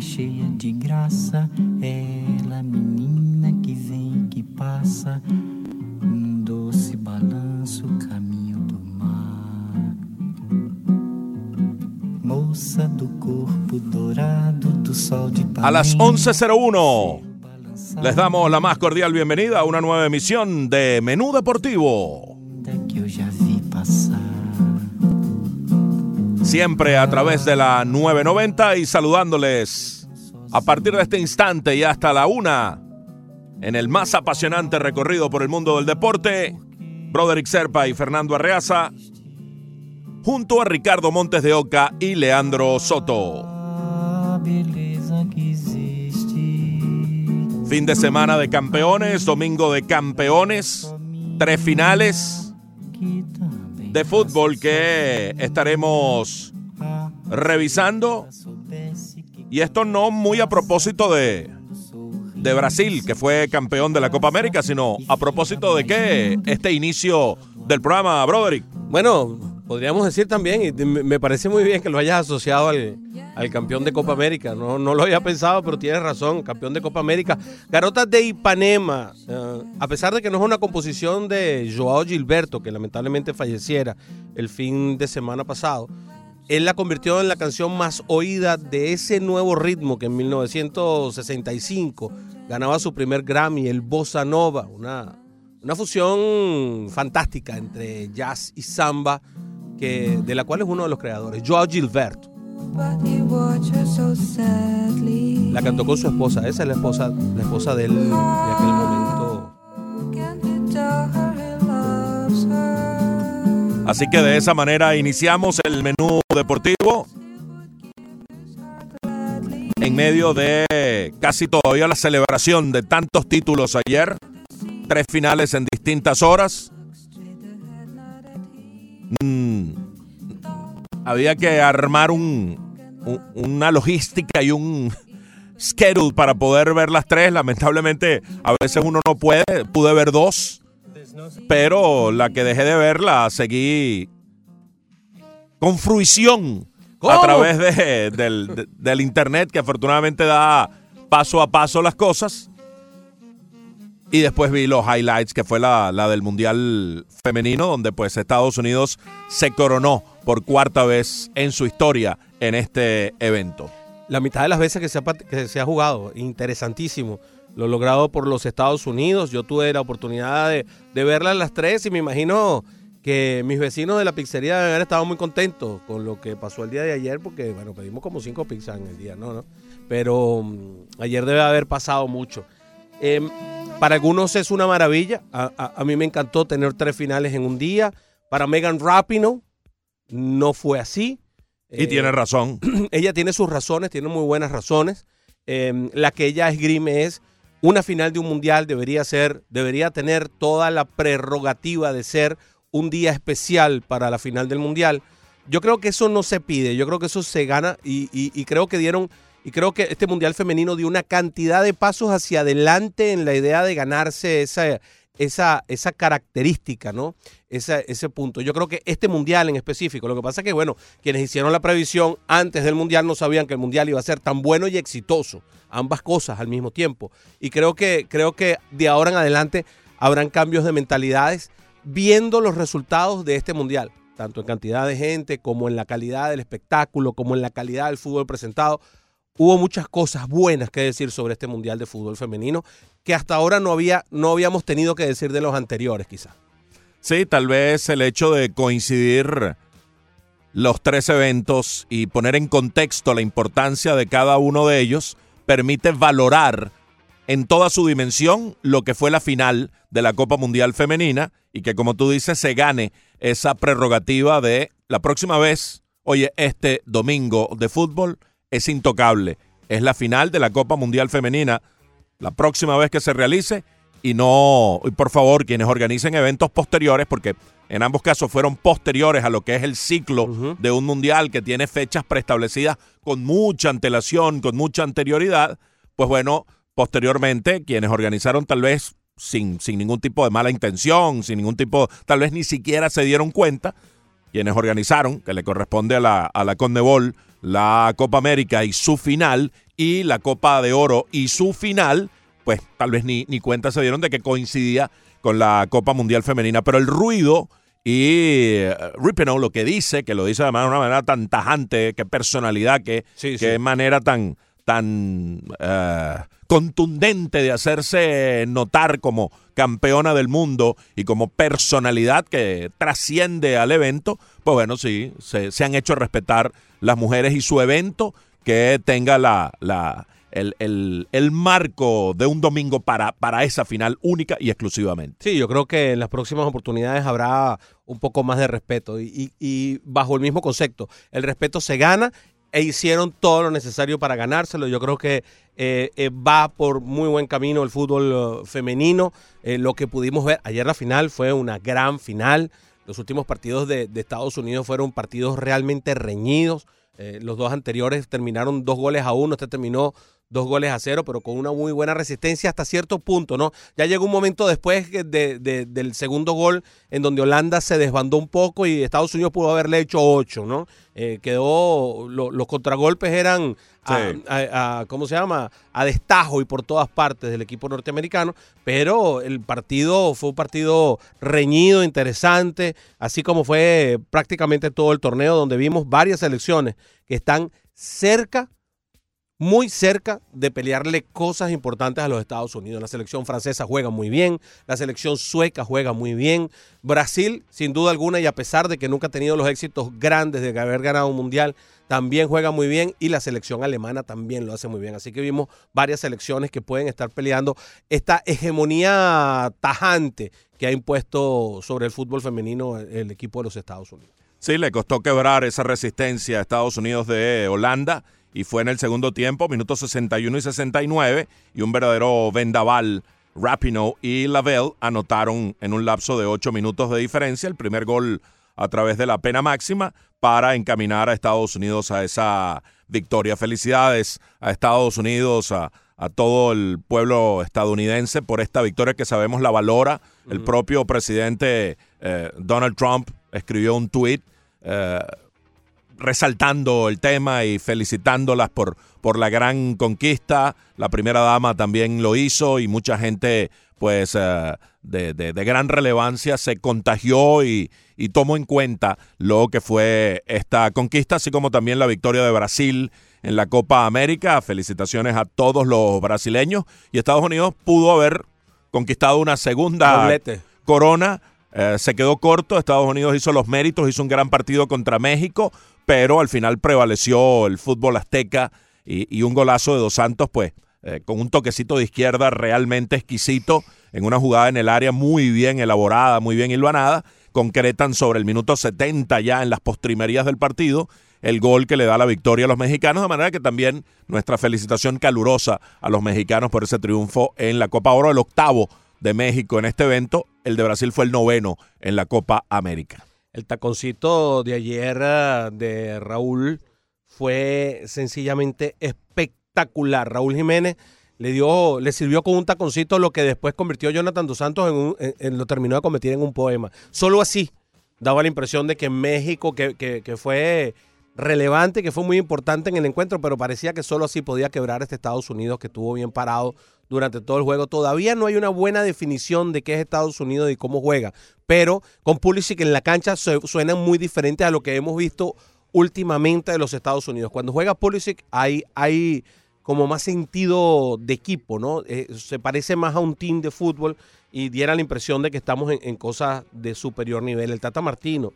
cheia de graça. Ela, menina que vem que passa, num doce balanço, caminho do mar. Moça do corpo dourado do sol de A las 11.01 les damos la más cordial bienvenida a una nueva emisión de Menú Deportivo. Siempre a través de la 990 y saludándoles a partir de este instante y hasta la una en el más apasionante recorrido por el mundo del deporte, Broderick Serpa y Fernando Arreaza, junto a Ricardo Montes de Oca y Leandro Soto. Fin de semana de campeones, domingo de campeones, tres finales de fútbol que estaremos revisando. Y esto no muy a propósito de, de Brasil, que fue campeón de la Copa América, sino a propósito de que este inicio del programa, Broderick. Bueno, podríamos decir también, y me me parece muy bien que lo hayas asociado al, al campeón de Copa América. No, no lo había pensado, pero tienes razón, campeón de Copa América. Garotas de Ipanema, eh, a pesar de que no es una composición de Joao Gilberto, que lamentablemente falleciera el fin de semana pasado, él la convirtió en la canción más oída de ese nuevo ritmo que en 1965 ganaba su primer Grammy, el Bossa Nova, una, una fusión fantástica entre jazz y samba, que, de la cual es uno de los creadores, Joao Gilberto. La cantó con su esposa, esa es la esposa, la esposa de él de aquel momento. Así que de esa manera iniciamos el menú deportivo. En medio de casi todavía la celebración de tantos títulos ayer, tres finales en distintas horas. Mm, había que armar un, un- una logística y un schedule para poder ver las tres. Lamentablemente, a veces uno no puede. Pude ver dos pero la que dejé de ver la seguí con fruición a través de- del, de- del internet que afortunadamente da paso a paso las cosas. Y después vi los highlights, que fue la, la del Mundial Femenino, donde pues Estados Unidos se coronó por cuarta vez en su historia en este evento. La mitad de las veces que se ha, part- que se ha jugado, interesantísimo. Lo logrado por los Estados Unidos. Yo tuve la oportunidad de, de verla a las tres y me imagino que mis vecinos de la pizzería deben haber estado muy contentos con lo que pasó el día de ayer, porque, bueno, pedimos como cinco pizzas en el día, ¿no? ¿no? Pero mm, ayer debe haber pasado mucho. Em, para algunos es una maravilla. A, a- a mí me encantó tener tres finales en un día. Para Megan Rapinoe no fue así. Y Eh, tiene razón. ella tiene sus razones, tiene muy buenas razones. Eh, la que ella esgrime es una final de un mundial debería ser, debería tener toda la prerrogativa de ser un día especial para la final del mundial. Yo creo que eso no se pide, yo creo que eso se gana y, y- creo que dieron, y creo que este mundial femenino dio una cantidad de pasos hacia adelante en la idea de ganarse esa, esa, esa característica, ¿no? Esa- ese punto. Yo creo que este mundial en específico, lo que pasa es que, bueno, quienes hicieron la previsión antes del mundial no sabían que el mundial iba a ser tan bueno y exitoso, ambas cosas al mismo tiempo. Y creo que, creo que de ahora en adelante habrán cambios de mentalidades viendo los resultados de este mundial, tanto en cantidad de gente como en la calidad del espectáculo, como en la calidad del fútbol presentado. Hubo muchas cosas buenas que decir sobre este mundial de fútbol femenino que hasta ahora no, había, no habíamos tenido que decir de los anteriores, quizás. Sí, tal vez el hecho de coincidir los tres eventos y poner en contexto la importancia de cada uno de ellos permite valorar en toda su dimensión lo que fue la final de la Copa Mundial Femenina y que como tú dices se gane esa prerrogativa de la próxima vez, oye, este domingo de fútbol es intocable, es la final de la Copa Mundial Femenina, la próxima vez que se realice y no, y por favor, quienes organicen eventos posteriores, porque en ambos casos fueron posteriores a lo que es el ciclo de un mundial que tiene fechas preestablecidas con mucha antelación, con mucha anterioridad, pues bueno, posteriormente quienes organizaron tal vez sin, sin ningún tipo de mala intención, sin ningún tipo, tal vez ni siquiera se dieron cuenta, quienes organizaron, que le corresponde a la, a la Condebol, la Copa América y su final, y la Copa de Oro y su final, pues tal vez ni, ni cuenta se dieron de que coincidía con la Copa Mundial Femenina. Pero el ruido y eh, Ripenow lo que dice, que lo dice de una manera tan tajante, qué personalidad, qué, Sí, qué sí. manera tan, tan eh, contundente de hacerse notar como campeona del mundo y como personalidad que trasciende al evento, pues bueno, sí, se, se han hecho respetar las mujeres y su evento que tenga la, la, el, el- el marco de un domingo para, para esa final única y exclusivamente. Sí, yo creo que en las próximas oportunidades habrá un poco más de respeto y- y bajo el mismo concepto, el respeto se gana e hicieron todo lo necesario para ganárselo. Yo creo que eh, eh, va por muy buen camino el fútbol eh, femenino. Lo que pudimos ver ayer la final fue una gran final. Los últimos partidos de, de Estados Unidos fueron partidos realmente reñidos. Los dos anteriores terminaron dos goles a uno. Este terminó dos goles a cero, pero con una muy buena resistencia hasta cierto punto, ¿no? Ya llegó un momento después de- de- del segundo gol en donde Holanda se desbandó un poco y Estados Unidos pudo haberle hecho ocho, ¿no? Eh, quedó, lo- los contragolpes eran, a- a- ¿cómo se llama? A destajo y por todas partes del equipo norteamericano, pero el partido fue un partido reñido, interesante, así como fue prácticamente todo el torneo donde vimos varias selecciones que están cerca muy cerca de pelearle cosas importantes a los Estados Unidos. La selección francesa juega muy bien, la selección sueca juega muy bien, Brasil, sin duda alguna, y a pesar de que nunca ha tenido los éxitos grandes de haber ganado un mundial, también juega muy bien y la selección alemana también lo hace muy bien. Así que vimos varias selecciones que pueden estar peleando esta hegemonía tajante que ha impuesto sobre el fútbol femenino el equipo de los Estados Unidos. Sí, le costó quebrar esa resistencia a Estados Unidos de Holanda y fue en el segundo tiempo, minutos 61 y 69, y un verdadero vendaval. Rapinoe y Lavelle anotaron en un lapso de ocho minutos de diferencia el primer gol a través de la pena máxima para encaminar a Estados Unidos a esa victoria. Felicidades a Estados Unidos, a, a todo el pueblo estadounidense por esta victoria que sabemos la valora. El propio presidente eh, Donald Trump escribió un tuit eh, resaltando el tema y felicitándolas por, por la gran conquista. La primera dama también lo hizo y mucha gente pues eh, de, de- de gran relevancia se contagió y, y tomó en cuenta lo que fue esta conquista, así como también la victoria de Brasil en la Copa América. Felicitaciones a todos los brasileños y Estados Unidos pudo haber conquistado una segunda Doblete. corona. Eh, se quedó corto, Estados Unidos hizo los méritos, hizo un gran partido contra México, pero al final prevaleció el fútbol azteca y, un golazo de Dos Santos, pues eh, con un toquecito de izquierda realmente exquisito, en una jugada en el área muy bien elaborada, muy bien hilvanada, concretan sobre el minuto 70 ya en las postrimerías del partido el gol que le da la victoria a los mexicanos, de manera que también nuestra felicitación calurosa a los mexicanos por ese triunfo en la Copa Oro, el octavo de México en este evento, el de Brasil fue el noveno en la Copa América. El taconcito de ayer eh, de Raúl fue sencillamente espectacular. Raúl Jiménez le dio, le sirvió con un taconcito lo que después convirtió Jonathan dos Santos en, un- lo terminó de convertir en un poema. Solo así daba la impresión de que México, que, que- que fue relevante, que fue muy importante en el encuentro, pero parecía que solo así podía quebrar este Estados Unidos que estuvo bien parado durante todo el juego. Todavía no hay una buena definición de qué es Estados Unidos y cómo juega, pero con Pulisic en la cancha su- suenan muy diferentes a lo que hemos visto últimamente de los Estados Unidos. Cuando juega Pulisic hay, hay como más sentido de equipo, ¿no? Eh, se parece más a un team de fútbol y diera la impresión de que estamos en, en cosas de superior nivel. El Tata Martino,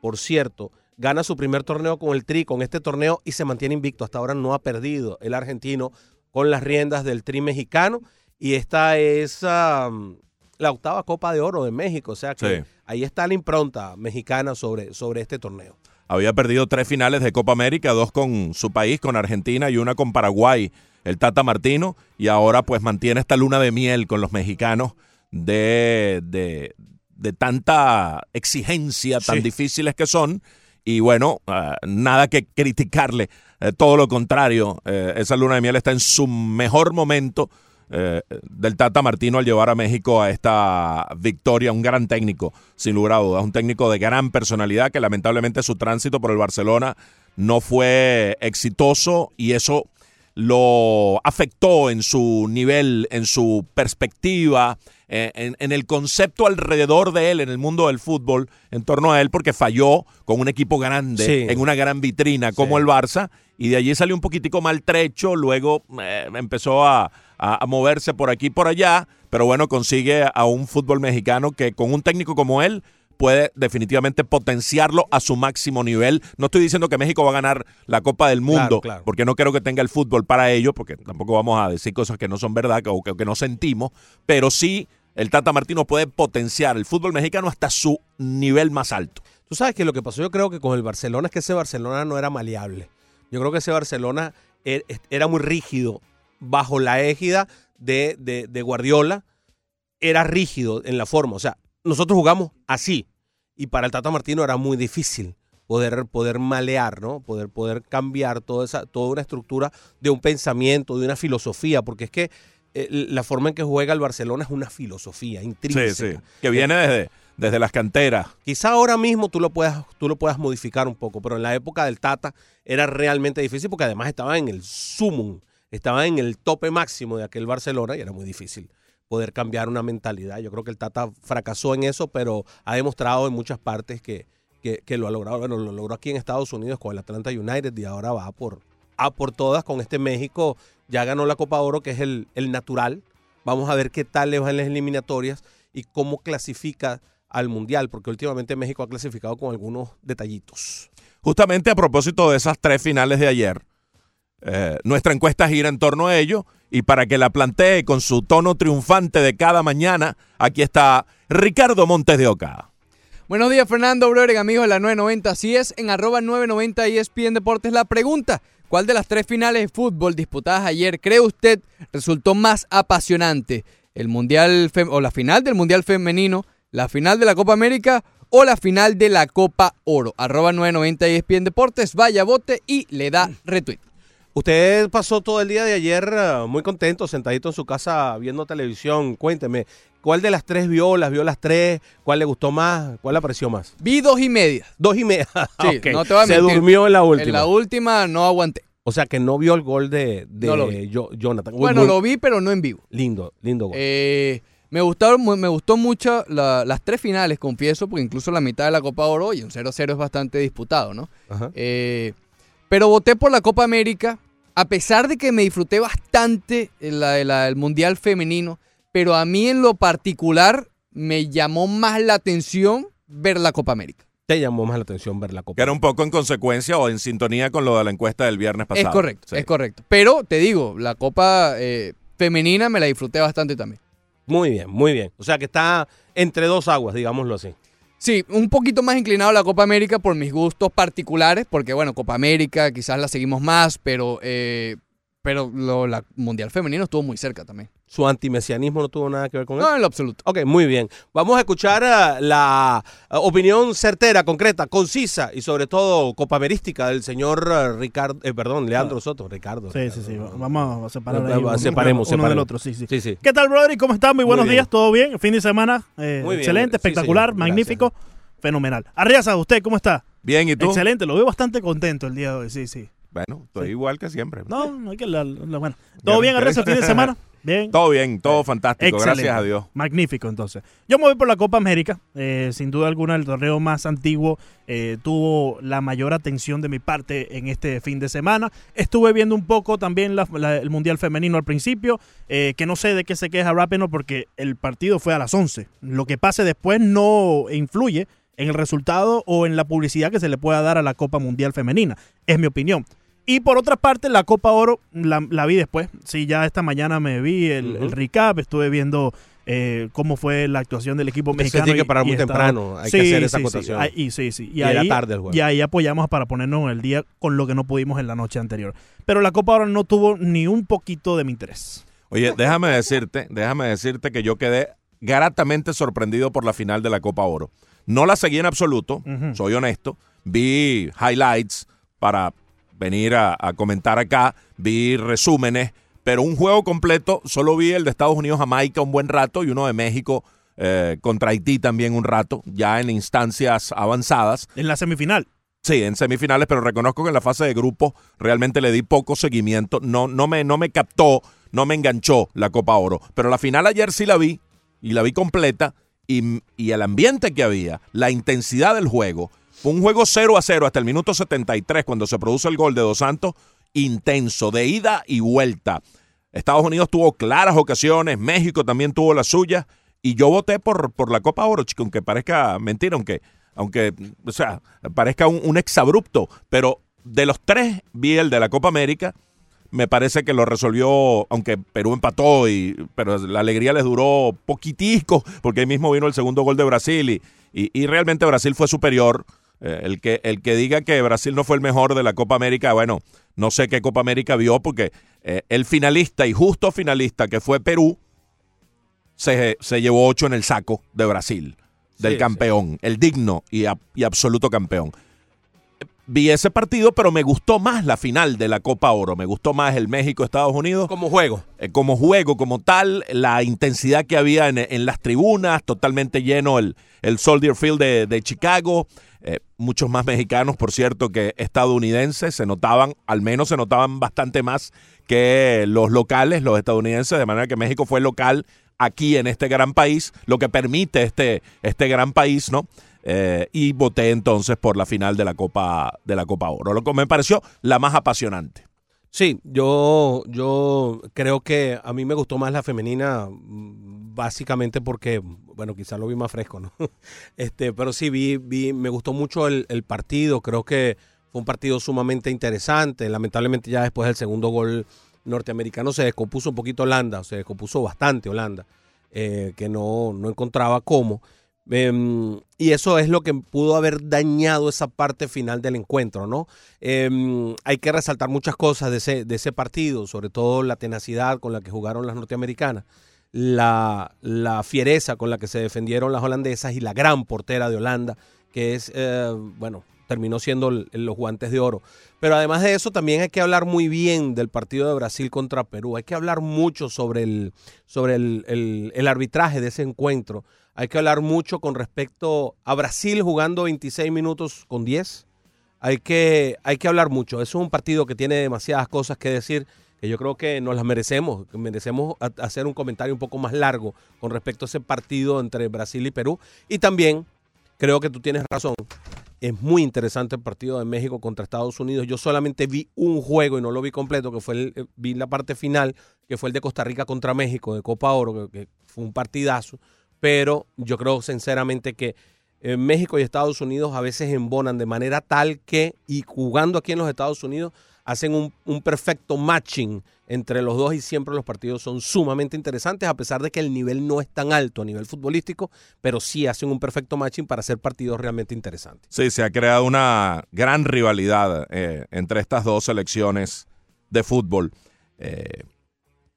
por cierto, gana su primer torneo con el Tri, con este torneo, y se mantiene invicto. Hasta ahora no ha perdido el argentino con las riendas del Tri mexicano. Y esta es am, la octava Copa de Oro de México. O sea que Sí. ahí está la impronta mexicana sobre, sobre este torneo. Había perdido tres finales de Copa América, dos con su país, con Argentina y una con Paraguay, el Tata Martino, y ahora pues mantiene esta luna de miel con los mexicanos de, de, de tanta exigencia, tan Sí. difíciles que son, y bueno, ah, nada que criticarle, eh, todo lo contrario, eh, esa luna de miel está en su mejor momento, eh, del Tata Martino al llevar a México a esta victoria. Un gran técnico, sin lugar a dudas. Un técnico de gran personalidad que lamentablemente su tránsito por el Barcelona no fue exitoso y eso lo afectó en su nivel, en su perspectiva, eh, en, el concepto alrededor de él, en el mundo del fútbol, en torno a él, porque falló con un equipo grande, en una gran vitrina como el Barça, y de allí salió un poquitico maltrecho, luego eh, empezó a, a, moverse por aquí y por allá, pero bueno, consigue a un fútbol mexicano que con un técnico como él puede definitivamente potenciarlo a su máximo nivel. No estoy diciendo que México va a ganar la Copa del Mundo, porque no creo que tenga el fútbol para ello, porque tampoco vamos a decir cosas que no son verdad o que, no sentimos, pero sí el Tata Martino puede potenciar el fútbol mexicano hasta su nivel más alto. Tú sabes que lo que pasó yo creo que con el Barcelona es que ese Barcelona no era maleable. Yo creo que ese Barcelona er, era muy rígido bajo la égida de, de, Guardiola, era rígido en la forma. O sea, nosotros jugamos así. Y para el Tata Martino era muy difícil poder, poder malear, ¿no? Poder, poder cambiar toda, esa, toda una estructura de un pensamiento, de una filosofía, porque es que eh, la forma en que juega el Barcelona es una filosofía intrínseca. Sí, sí. Que viene desde, desde las canteras. Quizá ahora mismo tú lo, puedas, tú lo puedas modificar un poco, pero en la época del Tata era realmente difícil porque además estaba en el sumum estaba en el tope máximo de aquel Barcelona y era muy difícil poder cambiar una mentalidad. Yo creo que el Tata fracasó en eso, pero ha demostrado en muchas partes que, que, lo ha logrado. Bueno, lo logró aquí en Estados Unidos con el Atlanta United y ahora va por, a por todas con este México. Ya ganó la Copa Oro, que es el, el natural. Vamos a ver qué tal le van las eliminatorias y cómo clasifica al Mundial, porque últimamente México ha clasificado con algunos detallitos. Justamente a propósito de esas tres finales de ayer, eh, nuestra encuesta gira en torno a ello y para que la plantee con su tono triunfante de cada mañana, aquí está Ricardo Montes de Oca. Buenos días, Fernando Breuer, amigos de la 990. Así es, en arroba 990 ESPN Deportes la pregunta. ¿Cuál de las tres finales de fútbol disputadas ayer cree usted resultó más apasionante? ¿El mundial o la final del Mundial Femenino, la final de la Copa América o la final de la Copa Oro? Arroba 990 ESPN Deportes, vaya bote y le da retweet. Usted pasó todo el día de ayer eh, muy contento, sentadito en su casa viendo televisión. Cuénteme, ¿cuál de las tres vio? ¿Las vio las tres? ¿Cuál le gustó más? ¿Cuál le pareció más? Vi dos y media. Dos y media. Sí, no te a Se durmió en la última. En la última no aguanté. O sea que no vio el gol de, Jonathan. Bueno, lo vi, pero no en vivo. Lindo, lindo gol. Eh, me, gustaron, me gustó mucho las tres finales, confieso, porque incluso la mitad de la Copa Oro y un 0-0 es bastante disputado, ¿no? Ajá. Eh, pero voté por la Copa América, a pesar de que me disfruté bastante el, Mundial Femenino, pero a mí en lo particular me llamó más la atención ver la Copa América. Te llamó más la atención ver la Copa. Que era un poco en consecuencia o en sintonía con lo de la encuesta del viernes pasado. Es correcto, es correcto. Pero te digo, la Copa eh, Femenina me la disfruté bastante también. Muy bien, muy bien. O sea que está entre dos aguas, digámoslo así. Sí, un poquito más inclinado a la Copa América por mis gustos particulares, porque bueno, Copa América quizás la seguimos más, pero, eh, pero lo, la Mundial Femenino estuvo muy cerca también. ¿Su antimesianismo no tuvo nada que ver con eso? No, en lo absoluto. Ok, muy bien. Vamos a escuchar uh, la uh, opinión certera, concreta, concisa y sobre todo copamerística del señor uh, Ricardo, eh, perdón, Leandro Soto, Ricardo. Sí, sí, sí. Vamos a separar ahí separemos, uno, del otro. Sí, sí. ¿Qué tal, brother? ¿Cómo estás? Muy buenos días, ¿todo bien? Fin de semana, eh, excelente, espectacular, magnífico, fenomenal. Arriaza, ¿usted cómo está? Bien, ¿y tú? Excelente, lo veo bastante contento el día de hoy, sí, sí. Bueno, estoy igual que siempre. No, no hay que... La, bueno. ¿Todo bien, Arriaza, fin de semana? Bien. Todo bien, todo fantástico, gracias a Dios. Magnífico, entonces. Yo me voy por la Copa América. Eh, sin duda alguna, el torneo más antiguo eh, tuvo la mayor atención de mi parte en este fin de semana. Estuve viendo un poco también el Mundial Femenino al principio, eh, que no sé de qué se queja Rapeno porque el partido fue a las 11. Lo que pase después no influye en el resultado o en la publicidad que se le pueda dar a la Copa Mundial Femenina. Es mi opinión. Y por otra parte, la Copa Oro la, vi después. Sí, ya esta mañana me vi el, recap, estuve viendo eh, cómo fue la actuación del equipo mexicano. Se tiene que parar muy temprano, hay que hacer esa acotación. Sí, sí, sí. Y, ahí, tarde el y ahí apoyamos para ponernos en el día con lo que no pudimos en la noche anterior. Pero la Copa Oro no tuvo ni un poquito de mi interés. Oye, déjame decirte, déjame decirte que yo quedé gratamente sorprendido por la final de la Copa Oro. No la seguí en absoluto, soy honesto. Vi highlights para venir a, comentar acá, vi resúmenes, pero un juego completo, solo vi el de Estados Unidos-Jamaica un buen rato y uno de México eh, contra Haití también un rato, ya en instancias avanzadas. En la semifinal. Sí, en semifinales, pero reconozco que en la fase de grupo realmente le di poco seguimiento. No, no, me, no me captó, no me enganchó la Copa Oro. Pero la final ayer sí la vi y la vi completa. Y, y el ambiente que había, la intensidad del juego. Fue un juego 0 a 0 hasta el minuto 73 cuando se produce el gol de Dos Santos. Intenso, de ida y vuelta. Estados Unidos tuvo claras ocasiones, México también tuvo las suyas. Y yo voté por, por la Copa Oro, chico, aunque parezca mentira, aunque, aunque o sea, parezca un, exabrupto. Pero de los tres vi el de la Copa América. Me parece que lo resolvió, aunque Perú empató, y, pero la alegría les duró poquitico, porque ahí mismo vino el segundo gol de Brasil y, y realmente Brasil fue superior. Eh, el, que, el que diga que Brasil no fue el mejor de la Copa América, bueno, no sé qué Copa América vio, porque eh, el finalista y justo finalista que fue Perú se, se llevó ocho en el saco de Brasil, del Sí, campeón, el digno y, y absoluto campeón. Vi ese partido, pero me gustó más la final de la Copa Oro. Me gustó más el México-Estados Unidos Como juego. eh, como juego, como tal, la intensidad que había en, en las tribunas, totalmente lleno el, el Soldier Field de, de Chicago. Eh, muchos más mexicanos, por cierto, que estadounidenses. Se notaban, al menos se notaban bastante más que los locales, los estadounidenses, de manera que México fue local aquí en este gran país, lo que permite este, este gran país, ¿no? Eh, y voté entonces por la final de la Copa de la Copa Oro, lo que me pareció la más apasionante. Sí, yo, yo creo que a mí me gustó más la femenina, básicamente porque, bueno, quizás lo vi más fresco, ¿no? Este, pero sí, vi, vi, me gustó mucho el, el partido, creo que fue un partido sumamente interesante. Lamentablemente ya después del segundo gol norteamericano se descompuso un poquito Holanda, se descompuso bastante Holanda, eh, que no, no encontraba cómo. Em, y eso es lo que pudo haber dañado esa parte final del encuentro, ¿no? Em, hay que resaltar muchas cosas de ese, de ese partido, sobre todo la tenacidad con la que jugaron las norteamericanas, la, la fiereza con la que se defendieron las holandesas y la gran portera de Holanda, que es, eh, bueno, terminó siendo los guantes de oro. Pero además de eso, también hay que hablar muy bien del partido de Brasil contra Perú. Hay que hablar mucho sobre el, sobre el, el- arbitraje de ese encuentro. Hay que hablar mucho con respecto a Brasil jugando 26 minutos con 10. Hay que, hay que hablar mucho. Es un partido que tiene demasiadas cosas que decir que yo creo que nos las merecemos. merecemos hacer un comentario un poco más largo con respecto a ese partido entre Brasil y Perú. Y también creo que tú tienes razón. Es muy interesante el partido de México contra Estados Unidos. Yo solamente vi un juego y no lo vi completo, que fue el, eh, vi la parte final, que fue el de Costa Rica contra México de Copa Oro, que, que fue un partidazo. Pero yo creo sinceramente que eh, México y Estados Unidos a veces embonan de manera tal que, y jugando aquí en los Estados Unidos, hacen un, un perfecto matching entre los dos y siempre los partidos son sumamente interesantes, a pesar de que el nivel no es tan alto a nivel futbolístico, pero sí hacen un perfecto matching para hacer partidos realmente interesantes. Sí, se ha creado una gran rivalidad eh, entre estas dos selecciones de fútbol. Eh,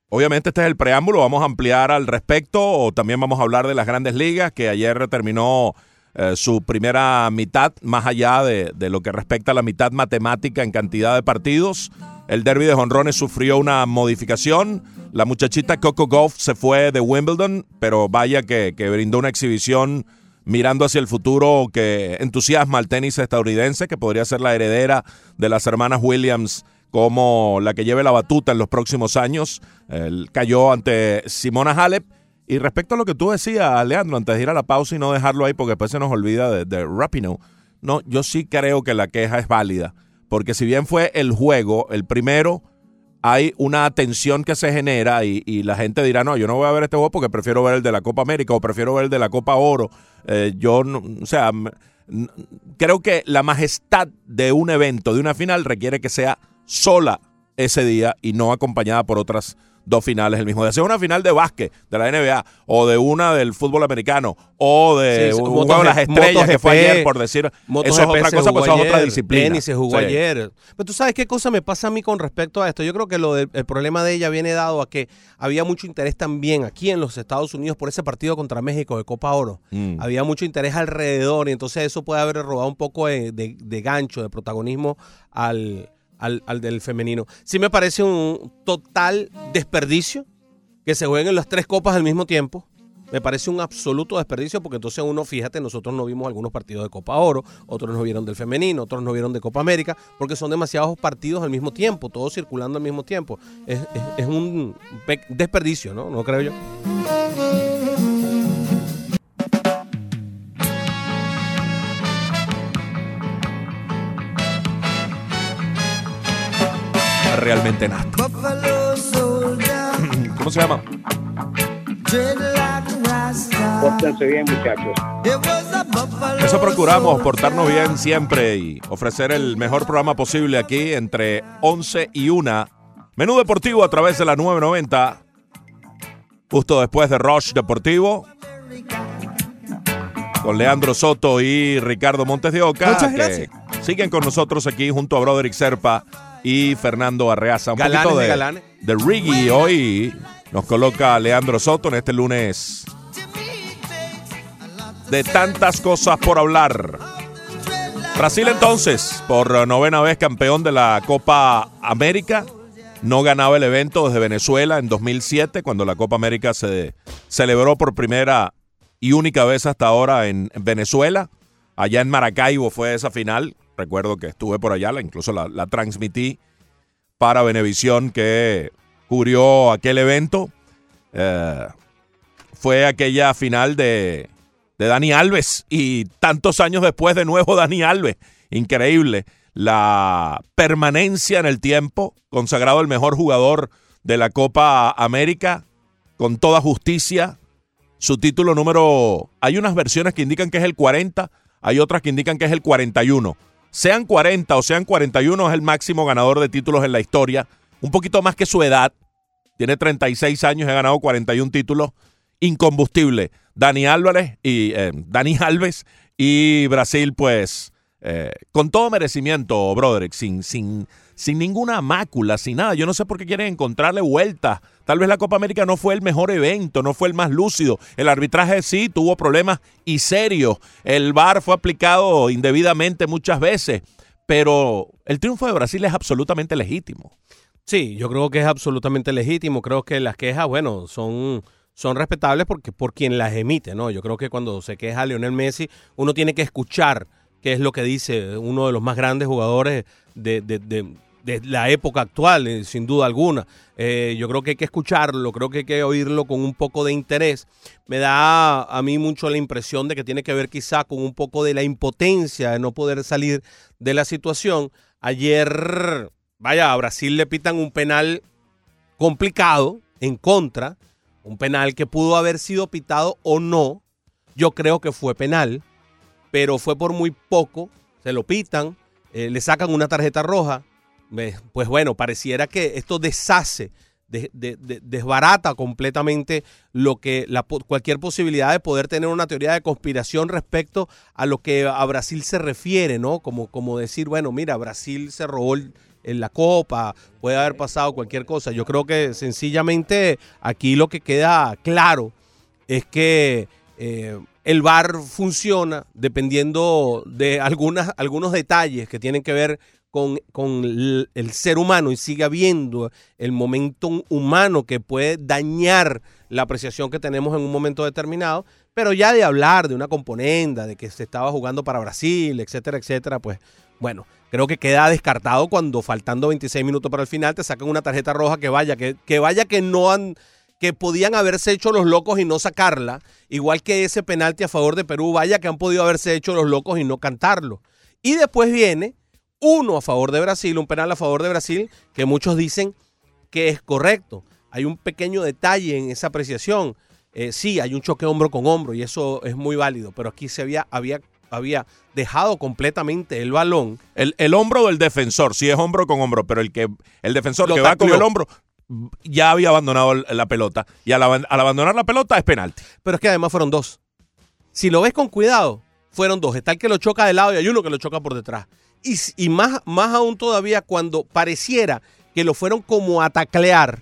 obviamente este es el preámbulo, vamos a ampliar al respecto o también vamos a hablar de las grandes ligas que ayer terminó eh, su primera mitad, más allá de, de lo que respecta a la mitad matemática en cantidad de partidos. El derby de Jonrones sufrió una modificación. La muchachita Coco Goff se fue de Wimbledon, pero vaya que, que brindó una exhibición mirando hacia el futuro que entusiasma al tenis estadounidense, que podría ser la heredera de las hermanas Williams como la que lleve la batuta en los próximos años. Cayó ante Simona Halep. Y respecto a lo que tú decías, Leandro, antes de ir a la pausa y no dejarlo ahí porque después se nos olvida de, de Rapinoe, no, yo sí creo que la queja es válida. Porque si bien fue el juego, el primero, hay una tensión que se genera y, y la gente dirá, no, yo no voy a ver este juego porque prefiero ver el de la Copa América o prefiero ver el de la Copa Oro. Eh, yo, no, o sea, creo que la majestad de un evento, de una final, requiere que sea sola ese día y no acompañada por otras dos finales el mismo día. Sea una final de básquet de la NBA o de una del fútbol americano o de Sí, un Moto juego de las estrellas que fue ayer, por decir. Eso es otra cosa, pues eso es otra disciplina. Tenis se jugó Sí. ayer. Pero tú sabes qué cosa me pasa a mí con respecto a esto. Yo creo que lo del- el problema de ella viene dado a que había mucho interés también aquí en los Estados Unidos por ese partido contra México de Copa Oro. Mm. Había mucho interés alrededor y entonces eso puede haber robado un poco de, de- de gancho, de protagonismo al, al, al del femenino. Sí me parece un total desperdicio que se jueguen las tres copas al mismo tiempo. Me parece un absoluto desperdicio porque entonces uno, fíjate, nosotros no vimos algunos partidos de Copa Oro, otros no vieron del femenino, otros no vieron de Copa América, porque son demasiados partidos al mismo tiempo, todos circulando al mismo tiempo. Es, es- es un pe- desperdicio, ¿no? No creo yo. Realmente nada. ¿Cómo se llama? Pórtense bien, muchachos. Eso procuramos, portarnos bien siempre y ofrecer el mejor programa posible aquí entre 11 y 1. Menú deportivo a través de la 990. Justo después de Rush Deportivo. Con Leandro Soto y Ricardo Montes de Oca. Muchas gracias. Siguen con nosotros aquí junto a Broderick Serpa y Fernando Arreaza. Un Galanes poquito de de, galanes. de reggae hoy. Nos coloca Leandro Soto en este lunes de tantas cosas por hablar. Brasil entonces, por novena vez campeón de la Copa América, no ganaba el evento desde Venezuela en 2007, cuando la Copa América se celebró por primera y única vez hasta ahora en Venezuela. Allá en Maracaibo fue esa final. Recuerdo que estuve por allá, incluso la, transmití para Venevisión que cubrió aquel evento. Eh, fue aquella final de, de Dani Alves y tantos años después de nuevo Dani Alves. Increíble. La permanencia en el tiempo, consagrado el mejor jugador de la Copa América, con toda justicia. Su título número, hay unas versiones que indican que es el 40, hay otras que indican que es el 41. Sean 40 o sean 41, es el máximo ganador de títulos en la historia. Un poquito más que su edad, tiene 36 años ha ganado 41 títulos. Incombustible. Dani Álvarez y eh, Dani Alves y Brasil, pues, eh, con todo merecimiento, Broderick, sin, sin, sin ninguna mácula, sin nada. Yo no sé por qué quieren encontrarle vueltas. Tal vez la Copa América no fue el mejor evento, no fue el más lúcido. El arbitraje sí tuvo problemas y serios. El VAR fue aplicado indebidamente muchas veces. Pero el triunfo de Brasil es absolutamente legítimo. Sí, yo creo que es absolutamente legítimo. Creo que las quejas, bueno, son, son respetables porque por quien las emite, ¿no? Yo creo que cuando se queja Lionel Messi, uno tiene que escuchar qué es lo que dice uno de los más grandes jugadores de, de la época actual, eh, sin duda alguna. Eh, yo creo que hay que escucharlo, creo que hay que oírlo con un poco de interés. Me da a mí mucho la impresión de que tiene que ver quizá con un poco de la impotencia de no poder salir de la situación. Ayer, vaya, a Brasil le pitan un penal complicado en contra, un penal que pudo haber sido pitado o no. Yo creo que fue penal, pero fue por muy poco. Se lo pitan, eh, le sacan una tarjeta roja. Pues bueno, pareciera que esto deshace, de- de- de- desbarata completamente lo que la, cualquier posibilidad de poder tener una teoría de conspiración respecto a lo que a Brasil se refiere, ¿no? Como, como decir, bueno, mira, Brasil se robó en la copa, puede haber pasado cualquier cosa. Yo creo que sencillamente aquí lo que queda claro es que eh, el VAR funciona dependiendo de algunas, algunos detalles que tienen que ver con, con el, el ser humano y sigue habiendo el momento humano que puede dañar la apreciación que tenemos en un momento determinado, pero ya de hablar de una componenda, de que se estaba jugando para Brasil, etcétera, etcétera, pues bueno, creo que queda descartado cuando faltando 26 minutos para el final te sacan una tarjeta roja que vaya, que, que vaya que no han, que podían haberse hecho los locos y no sacarla, igual que ese penalti a favor de Perú, vaya que han podido haberse hecho los locos y no cantarlo. Y después viene uno a favor de Brasil, un penal a favor de Brasil, que muchos dicen que es correcto. Hay un pequeño detalle en esa apreciación. Eh, sí, hay un choque hombro con hombro y eso es muy válido, pero aquí se había, había, había dejado completamente el balón. El, el hombro del defensor, sí es hombro con hombro, pero el que el defensor Lo que va con tacleó. el hombro ya había abandonado la pelota. Y al, al abandonar la pelota es penalti. Pero es que además fueron dos. Si lo ves con cuidado, fueron dos. Está el que lo choca de lado y hay uno que lo choca por detrás. Y, más, más aún todavía cuando pareciera que lo fueron como a taclear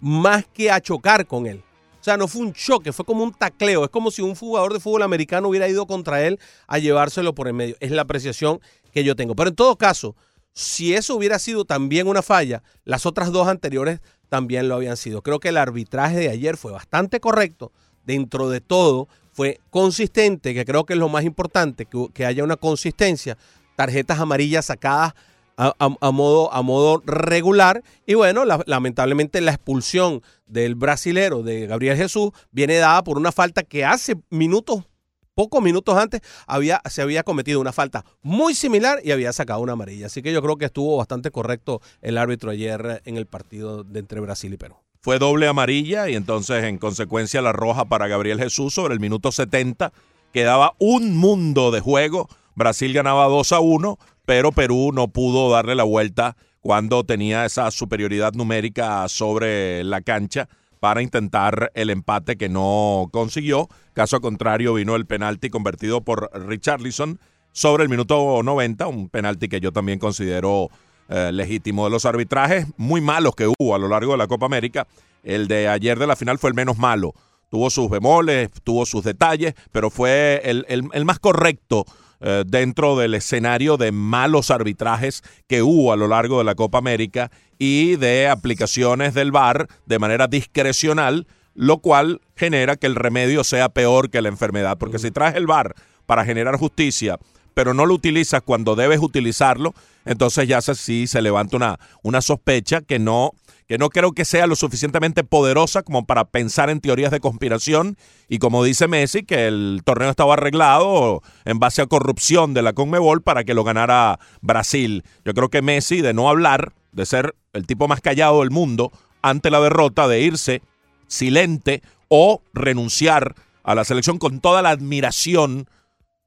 más que a chocar con él. O sea, no fue un choque, fue como un tacleo. Es como si un jugador de fútbol americano hubiera ido contra él a llevárselo por en medio. Es la apreciación que yo tengo. Pero en todo caso, si eso hubiera sido también una falla, las otras dos anteriores también lo habían sido. Creo que el arbitraje de ayer fue bastante correcto, dentro de todo, fue consistente, que creo que es lo más importante, que haya una consistencia, tarjetas amarillas sacadas a, a- modo, a modo regular. Y bueno, la- lamentablemente la expulsión del brasilero de Gabriel Jesús viene dada por una falta que hace minutos, pocos minutos antes, había, se había cometido una falta muy similar y había sacado una amarilla. Así que yo creo que estuvo bastante correcto el árbitro ayer en el partido de entre Brasil y Perú. Fue doble amarilla y entonces en consecuencia la roja para Gabriel Jesús sobre el minuto 70. Quedaba un mundo de juego. Brasil ganaba 2 a 1, pero Perú no pudo darle la vuelta cuando tenía esa superioridad numérica sobre la cancha para intentar el empate que no consiguió. Caso contrario, vino el penalti convertido por Richarlison sobre el minuto 90, un penalti que yo también considero eh, legítimo de los arbitrajes muy malos que hubo a lo largo de la Copa América. El de ayer de la final fue el menos malo. Tuvo sus bemoles, tuvo sus detalles, pero fue el, más correcto eh, dentro del escenario de malos arbitrajes que hubo a lo largo de la Copa América y de aplicaciones del VAR de manera discrecional, lo cual genera que el remedio sea peor que la enfermedad. Porque si traes el VAR para generar justicia, pero no lo utilizas cuando debes utilizarlo, entonces ya se, sí se levanta una, una sospecha que no, que no creo que sea lo suficientemente poderosa como para pensar en teorías de conspiración y como dice Messi, que el torneo estaba arreglado en base a corrupción de la Conmebol para que lo ganara Brasil. Yo creo que Messi, de no hablar, de ser el tipo más callado del mundo ante la derrota, de irse silente o renunciar a la selección con toda la admiración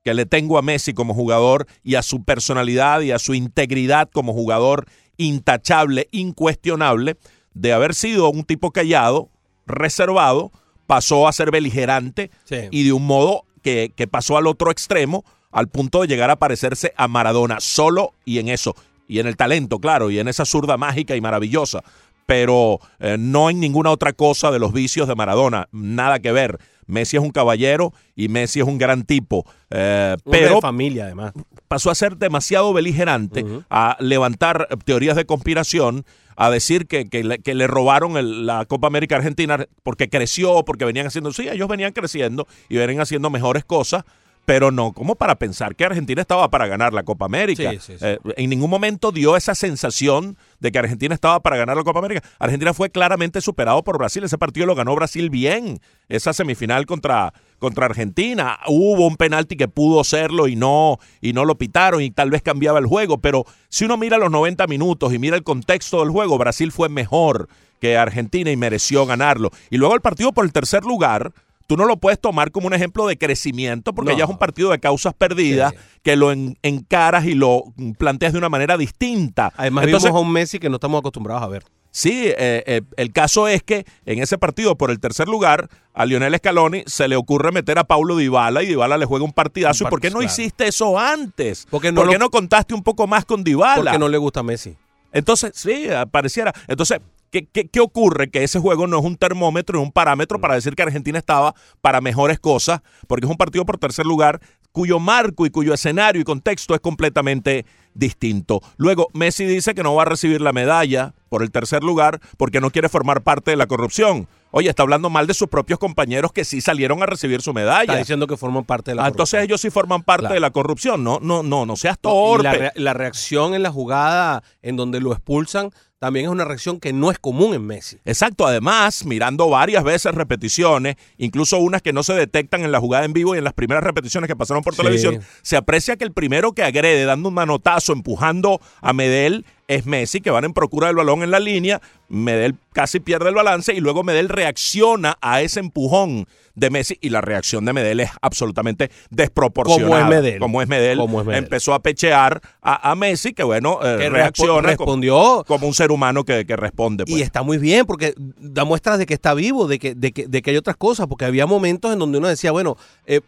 que le tengo a Messi como jugador y a su personalidad y a su integridad como jugador intachable, incuestionable, de haber sido un tipo callado, reservado, pasó a ser beligerante Sí. y de un modo que, que pasó al otro extremo al punto de llegar a parecerse a Maradona, solo y en eso, y en el talento, claro, y en esa zurda mágica y maravillosa, pero eh, no en ninguna otra cosa de los vicios de Maradona, nada que ver. Messi es un caballero y Messi es un gran tipo, eh, pero de familia, además. pasó a ser demasiado beligerante, a levantar teorías de conspiración, a decir que, que le, que le robaron el- la Copa América Argentina porque creció, porque venían haciendo, sí, ellos venían creciendo y venían haciendo mejores cosas, pero no como para pensar que Argentina estaba para ganar la Copa América. Sí, sí, sí. Eh, en ningún momento dio esa sensación de que Argentina estaba para ganar la Copa América. Argentina fue claramente superado por Brasil. Ese partido lo ganó Brasil bien. Esa semifinal contra, contra Argentina. Hubo un penalti que pudo serlo y no, y no lo pitaron y tal vez cambiaba el juego. Pero si uno mira los 90 minutos y mira el contexto del juego, Brasil fue mejor que Argentina y mereció ganarlo. Y luego el partido por el tercer lugar. Tú no lo puedes tomar como un ejemplo de crecimiento porque No. ya es un partido de causas perdidas Sí. que lo en- encaras y lo planteas de una manera distinta. Además, Entonces, vimos a un Messi que no estamos acostumbrados a ver. Sí, eh, eh, el caso es que en ese partido por el tercer lugar a Lionel Scaloni se le ocurre meter a Paulo Dybala y Dybala le juega un partidazo. Un ¿Y por qué no claro. hiciste eso antes? Porque no ¿Por qué lo- no contaste un poco más con Dybala? Porque no le gusta a Messi. Entonces, sí, pareciera. Entonces, ¿qué, qué, qué ocurre? Que ese juego no es un termómetro, es un parámetro para decir que Argentina estaba para mejores cosas, porque es un partido por tercer lugar cuyo marco y cuyo escenario y contexto es completamente distinto. Luego, Messi dice que no va a recibir la medalla por el tercer lugar porque no quiere formar parte de la corrupción. Oye, está hablando mal de sus propios compañeros que sí salieron a recibir su Está medalla. diciendo que forman parte de la Ah, entonces corrupción. ellos sí forman parte Claro. de la corrupción. No, no, no, no seas No, torpe. y la, rea- la reacción en la jugada en donde lo expulsan también es una reacción que no es común en Messi. Exacto, además, mirando varias veces repeticiones, incluso unas que no se detectan en la jugada en vivo y en las primeras repeticiones que pasaron por Sí. televisión, se aprecia que el primero que agrede dando un manotazo, empujando a Medel, es Messi, que van en procura del balón en la línea, Medel casi pierde el balance y luego Medel reacciona a ese empujón de Messi y la reacción de Medel es absolutamente desproporcionada. Como es Medel. Como es Medel. Como es Medel. Empezó a pechear a, a Messi, que bueno, eh, Que reacciona como, respondió como un ser humano que, que responde. pues. y está muy bien porque da muestras de que está vivo, de que, de que, de que hay otras cosas, porque había momentos en donde uno decía, bueno, eh,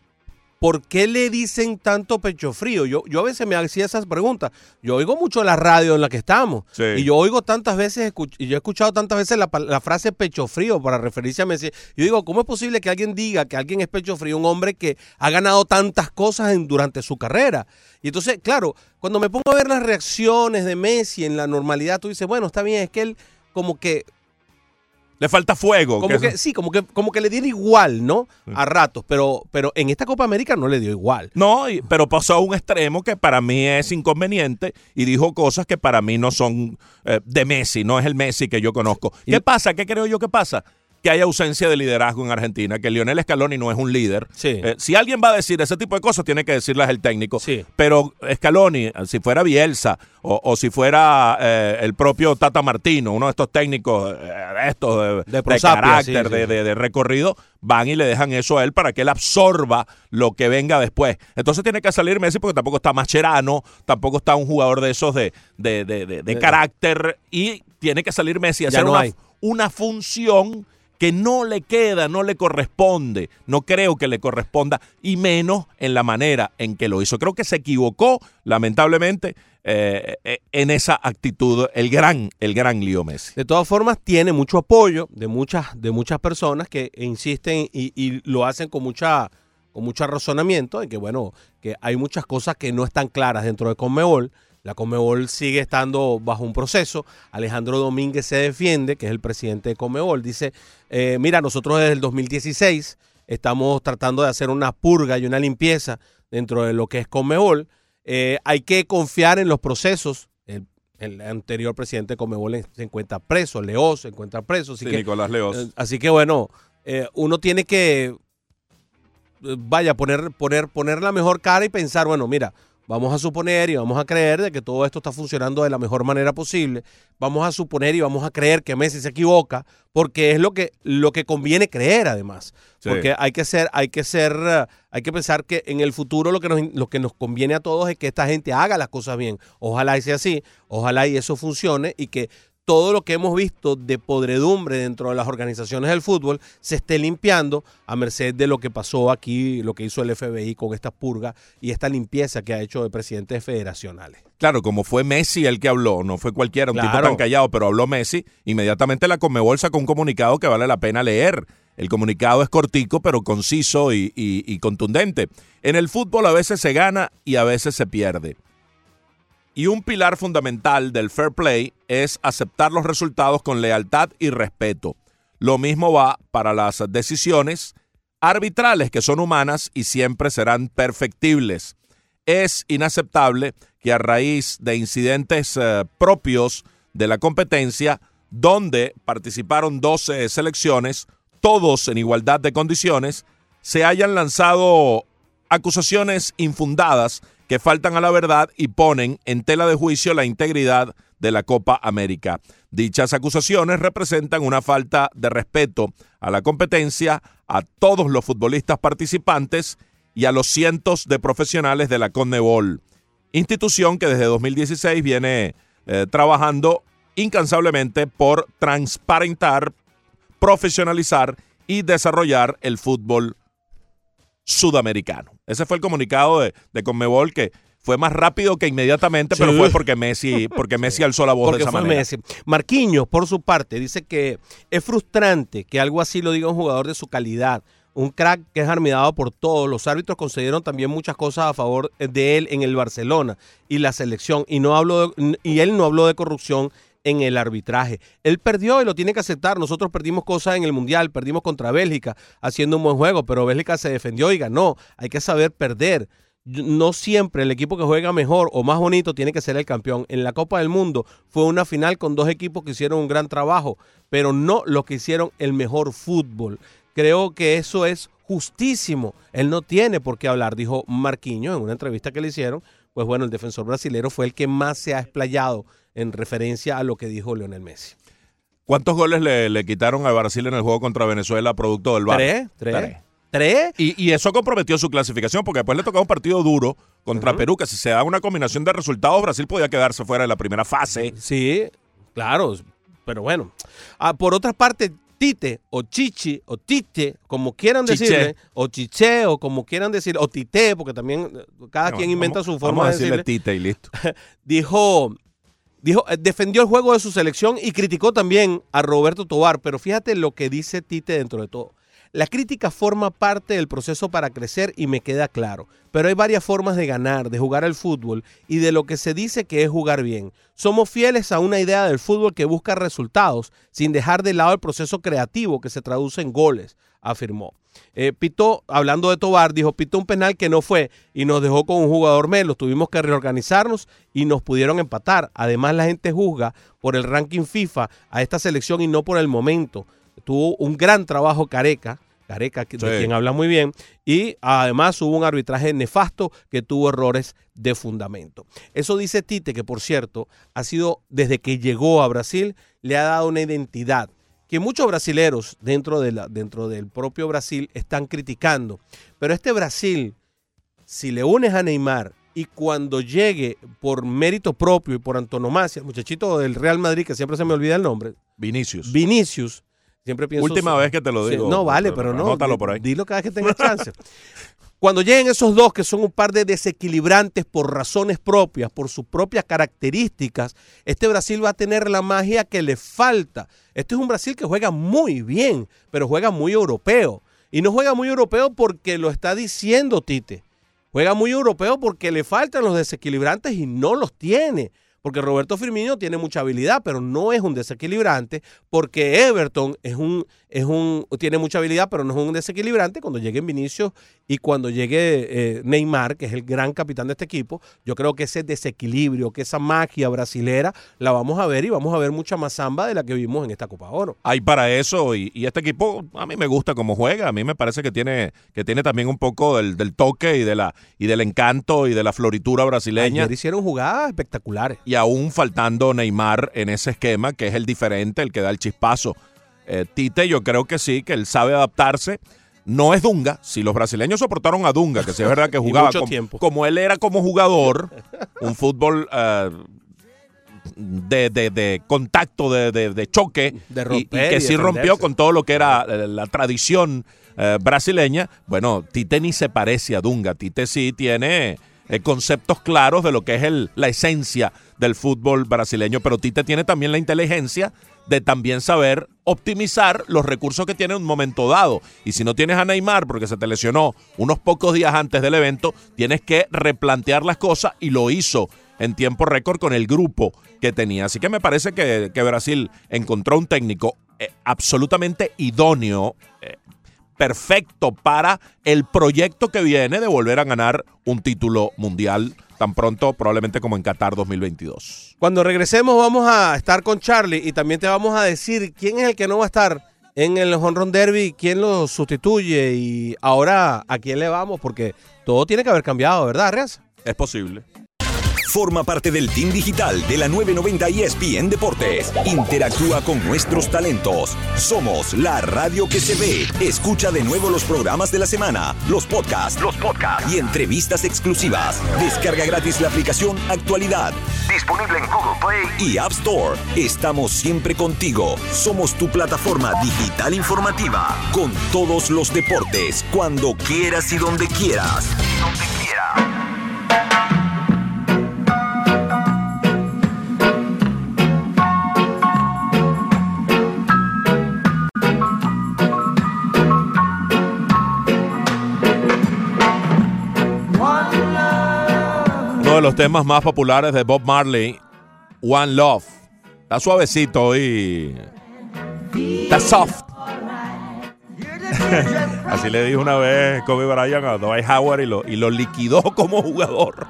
¿por qué le dicen tanto pecho frío? Yo, yo a veces me hacía esas preguntas. Yo oigo mucho la radio en la que estamos. Sí. Y yo oigo tantas veces, y yo he escuchado tantas veces la frase pecho frío para referirse a Messi. Yo digo, ¿cómo es posible que alguien diga que alguien es pecho frío? Un hombre que ha ganado tantas cosas en- durante su carrera. Y entonces, claro, cuando me pongo a ver las reacciones de Messi en la normalidad, tú dices, bueno, está bien, es que él como que Le falta fuego. como que- que, sí, como que, como que le dio igual, ¿no? A ratos, pero, pero en esta Copa América no le dio igual. No, pero pasó a un extremo que para mí es inconveniente y dijo cosas que para mí no son eh, de Messi, no es el Messi que yo conozco. ¿Qué Y- pasa? ¿Qué creo yo que pasa? Que hay ausencia de liderazgo en Argentina, que Lionel Scaloni no es un líder. Sí. Eh, si alguien va a decir ese tipo de cosas, tiene que decirlas el técnico. Sí. Pero Scaloni, si fuera Bielsa o, o si fuera eh, el propio Tata Martino, uno de estos técnicos, eh, estos de, De de prosapia, carácter, sí, de, recorrido, van y le dejan eso a él para que él absorba lo que venga después. Entonces tiene que salir Messi porque tampoco está Mascherano, tampoco está un jugador de esos de, de, de- de- de carácter y tiene que salir Messi a hacer no una, hay. una función que no le queda, no le corresponde, no creo que le corresponda, y menos en la manera en que lo hizo. Creo que se equivocó, lamentablemente, eh, eh, en esa actitud el gran, el gran Leo Messi. De todas formas, tiene mucho apoyo de muchas, de muchas personas que insisten y, y lo hacen con mucha con mucho razonamiento en que, bueno, que hay muchas cosas que no están claras dentro de Conmebol. La Conmebol sigue estando bajo un proceso. Alejandro Domínguez se defiende, que es el presidente de Conmebol. Dice, eh, mira, nosotros desde el 2016 estamos tratando de hacer una purga y una limpieza dentro de lo que es Conmebol. Eh, hay que confiar en los procesos. El, el anterior presidente de Conmebol se encuentra preso, Leó se encuentra preso. Así Sí, que Nicolás Leos. eh, Así que bueno, eh, uno tiene que, eh, vaya, poner, poner, poner la mejor cara y pensar, bueno, mira, vamos a suponer y vamos a creer de que todo esto está funcionando de la mejor manera posible. Vamos a suponer y vamos a creer que Messi se equivoca, porque es lo que, lo que conviene creer además. Sí. Porque hay que ser, hay que ser, eh, hay que pensar que en el futuro lo que nos, lo que nos conviene a todos es que esta gente haga las cosas bien. Ojalá y sea así, ojalá y eso funcione y que todo lo que hemos visto de podredumbre dentro de las organizaciones del fútbol se esté limpiando a merced de lo que pasó aquí, lo que hizo el FBI con estas purgas y esta limpieza que ha hecho de presidentes federacionales. Claro, como fue Messi el que habló, no fue cualquiera, un tipo tan callado, pero habló Messi, inmediatamente la Conmebol sacó un comunicado que vale la pena leer. El comunicado es cortico, pero conciso y, y- y contundente. En el fútbol a veces se gana y a veces se pierde. Y un pilar fundamental del fair play es aceptar los resultados con lealtad y respeto. Lo mismo va para las decisiones arbitrales que son humanas y siempre serán perfectibles. Es inaceptable que a raíz de incidentes eh, propios de la competencia, donde participaron 12 selecciones, todos en igualdad de condiciones, se hayan lanzado acusaciones infundadas que faltan a la verdad y ponen en tela de juicio la integridad de la Copa América. Dichas acusaciones representan una falta de respeto a la competencia, a todos los futbolistas participantes y a los cientos de profesionales de la Conmebol, institución que desde 2016 viene eh, trabajando incansablemente por transparentar, profesionalizar y desarrollar el fútbol sudamericano. Ese fue el comunicado de, de Conmebol que fue más rápido que inmediatamente, pero fue porque Messi, porque Messi alzó la voz Porque de esa fue manera. Messi. Marquinhos, por su parte, dice que es frustrante que algo así lo diga un jugador de su calidad. Un crack que es admirado por todos. Los árbitros concedieron también muchas cosas a favor de él en el Barcelona y la selección. Y, no habló de- y él no habló de corrupción en el arbitraje. Él perdió y lo tiene que aceptar. Nosotros perdimos cosas en el Mundial, perdimos contra Bélgica haciendo un buen juego, pero Bélgica se defendió y ganó. Hay que saber perder. No siempre el equipo que juega mejor o más bonito tiene que ser el campeón. En la Copa del Mundo fue una final con dos equipos que hicieron un gran trabajo, pero no los que hicieron el mejor fútbol. Creo que eso es justísimo. Él no tiene por qué hablar, dijo Marquinhos en una entrevista que le hicieron. Pues bueno, el defensor brasilero fue el que más se ha explayado en referencia a lo que dijo Lionel Messi. ¿Cuántos goles le, le quitaron a Brasil en el juego contra Venezuela producto del VAR? ¿Tres? ¿Tres? Tres. ¿Tres? Y, y eso comprometió su clasificación, porque después le tocaba un partido duro contra Perú, que si se da una combinación de resultados, Brasil podía quedarse fuera de la primera fase. Sí, claro, pero bueno. Ah, por otra parte, Tite, o Chichi, o Tite, como quieran Chiché. decirle, o Chiché, o como quieran decir, o Tite, porque también eh, cada quien inventa Vamos- su forma Vamos a de decirle Tite y listo. dijo, dijo, eh, defendió el juego de su selección y criticó también a Roberto Tobar. Pero fíjate lo que dice Tite dentro de todo. La crítica forma parte del proceso para crecer y me queda claro. Pero hay varias formas de ganar, de jugar al fútbol y de lo que se dice que es jugar bien. Somos fieles a una idea del fútbol que busca resultados sin dejar de lado el proceso creativo que se traduce en goles, afirmó. Eh, pitó, hablando de Tobar, dijo, pitó un penal que no fue y nos dejó con un jugador menos. Tuvimos que reorganizarnos y nos pudieron empatar. Además, la gente juzga por el ranking FIFA a esta selección y no por el momento. Tuvo un gran trabajo Careca, Careca, de Sí. quien habla muy bien, y además hubo un arbitraje nefasto que tuvo errores de fundamento. Eso dice Tite, que por cierto, ha sido desde que llegó a Brasil, le ha dado una identidad que muchos brasileros dentro, de la, dentro del propio Brasil están criticando. Pero este Brasil, si le unes a Neymar y cuando llegue por mérito propio y por antonomasia, muchachito del Real Madrid, que siempre se me olvida el nombre, Vinicius. Vinicius, siempre pienso... Última vez que te lo Sí, digo. no, vale, pero no. Anótalo por ahí. Dilo cada vez que tengas chance. Cuando lleguen esos dos que son un par de desequilibrantes por razones propias, por sus propias características, este Brasil va a tener la magia que le falta. Este es un Brasil que juega muy bien, pero juega muy europeo. Y no juega muy europeo porque lo está diciendo Tite. Juega muy europeo porque le faltan los desequilibrantes y no los tiene. Porque Roberto Firmino tiene mucha habilidad, pero no es un desequilibrante. Porque Everton es un, es un, tiene mucha habilidad, pero no es un desequilibrante. Cuando llegue Vinicius y cuando llegue eh, Neymar, que es el gran capitán de este equipo, yo creo que ese desequilibrio, que esa magia brasilera, la vamos a ver y vamos a ver mucha más samba de la que vimos en esta Copa Oro. Hay para eso y, y este equipo a mí me gusta cómo juega. A mí me parece que tiene, que tiene también un poco del, del toque y, de la, y del encanto y de la floritura brasileña. Ayer hicieron jugadas espectaculares. y aún faltando Neymar en ese esquema, que es el diferente, el que da el chispazo. Eh, Tite, yo creo que sí, que él sabe adaptarse. No es Dunga. Si los brasileños soportaron a Dunga, que sí es verdad que Y jugaba mucho como, tiempo. como él era como jugador, un fútbol eh, de, de- de contacto, de, de- choque, y- y, que y sí rompió con todo lo que era eh, la tradición brasileña. Bueno, Tite ni se parece a Dunga. Tite sí tiene eh, conceptos claros de lo que es el, la esencia del fútbol brasileño, pero Tite tiene también la inteligencia de también saber optimizar los recursos que tiene en un momento dado. Y si no tienes a Neymar porque se te lesionó unos pocos días antes del evento, tienes que replantear las cosas y lo hizo en tiempo récord con el grupo que tenía. Así que me parece que, que Brasil encontró un técnico eh, absolutamente idóneo, eh, perfecto para el proyecto que viene de volver a ganar un título mundial tan pronto probablemente como en Qatar 2022. Cuando regresemos vamos a estar con Charlie y también te vamos a decir quién es el que no va a estar en el Home Run Derby, quién lo sustituye y ahora a quién le vamos, porque todo tiene que haber cambiado, ¿verdad, Reaz? Es posible. Forma parte del team digital de la 990 ESPN Deportes. Interactúa con nuestros talentos. Somos la radio que se ve. Escucha de nuevo los programas de la semana, los podcasts, los podcasts y entrevistas exclusivas. Descarga gratis la aplicación Actualidad. Disponible en Google Play y App Store. Estamos siempre contigo. Somos tu plataforma digital informativa con todos los deportes, cuando quieras y donde quieras. Los temas más populares de Bob Marley, One Love. Está suavecito hoy. Está soft. Así le dijo una vez Kobe Bryant a Dwight Howard y lo, y lo liquidó como jugador.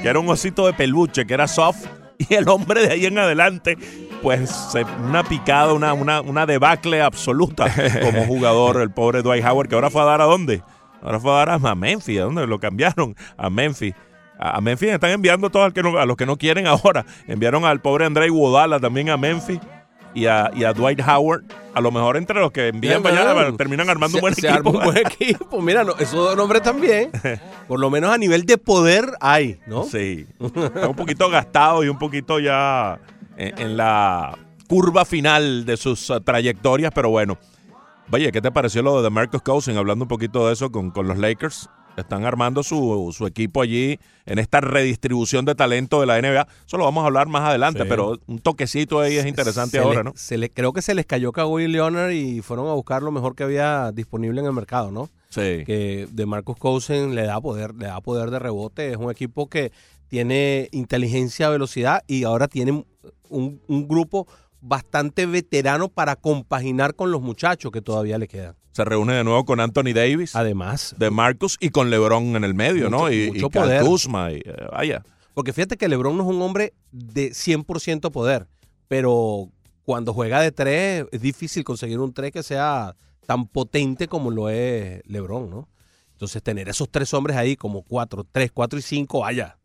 Que era un osito de peluche, que era soft. Y el hombre de ahí en adelante, pues una picada, una, una, una debacle absoluta como jugador, el pobre Dwight Howard, que ahora fue a dar a dónde? Ahora fue a dar a Memphis, ¿a dónde lo cambiaron? A Memphis. A a Memphis están enviando todos al que no- a los que no quieren ahora. Enviaron al pobre André Iguodala también a Memphis y a, y a Dwight Howard. A lo mejor entre los que envían Bien, mañana terminan armando un buen Se- equipo. arma un buen equipo. Mira, no, esos dos nombres también. Por lo menos a nivel de poder hay, ¿no? Sí. Está un poquito gastado y un poquito ya en, en la curva final de sus uh, trayectorias, pero bueno. Oye, ¿qué te pareció lo de Marcus Cousins? Hablando un poquito de eso con, con los Lakers. Están armando su, su equipo allí en esta redistribución de talento de la NBA. Eso lo vamos a hablar más adelante, Sí. pero un toquecito ahí es interesante Se ahora, le- ¿no? Se le, creo que se les cayó Kawhi Leonard y fueron a buscar lo mejor que había disponible en el mercado, ¿no? Sí. Que de Marcus Cousins le da poder, le da poder de rebote. Es un equipo que tiene inteligencia, velocidad y ahora tiene un, un grupo bastante veterano para compaginar con los muchachos que todavía le quedan. Se reúne de nuevo con Anthony Davis, Además, de Marcus y con LeBron en el medio, ¿no? Y, mucho y poder. Kuzma, y, eh, vaya. Porque fíjate que LeBron no es un hombre de 100% poder, pero cuando juega de tres es difícil conseguir un tres que sea tan potente como lo es LeBron, ¿no? Entonces tener esos tres hombres ahí como cuatro, tres, cuatro y cinco, vaya,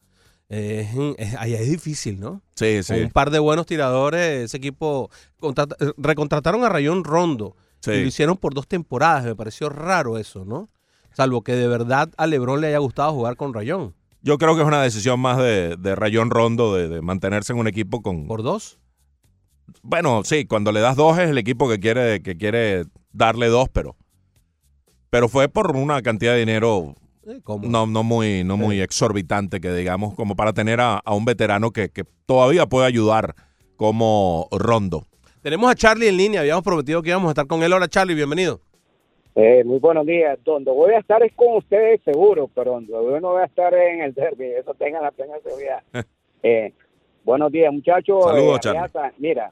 es, es- allá es difícil, ¿no? Sí, Con sí. un par de buenos tiradores, ese equipo eh, recontrataron a Rayón Rondo Sí. y lo hicieron por dos temporadas, me pareció raro eso, ¿no? Salvo que de verdad a LeBron le haya gustado jugar con Rayón. Yo creo que es una decisión más de, de Rayón Rondo de, de mantenerse en un equipo con... ¿Por dos? Bueno, sí, cuando le das dos es el equipo que quiere, que quiere darle dos, pero... Pero fue por una cantidad de dinero Eh, ¿cómo? no, no muy, no muy exorbitante, que digamos, como para tener a, a un veterano que, que todavía puede ayudar como Rondo. Tenemos a Charlie en línea, habíamos prometido que íbamos a estar con él. Hola Charlie, bienvenido. Eh, muy buenos días. Donde voy a estar es con ustedes seguro, pero donde yo no voy a estar en el derby. Eso tengan la plena seguridad. Eh, buenos días, muchachos. Saludos, Eh, Charlie. Alianza, Mira,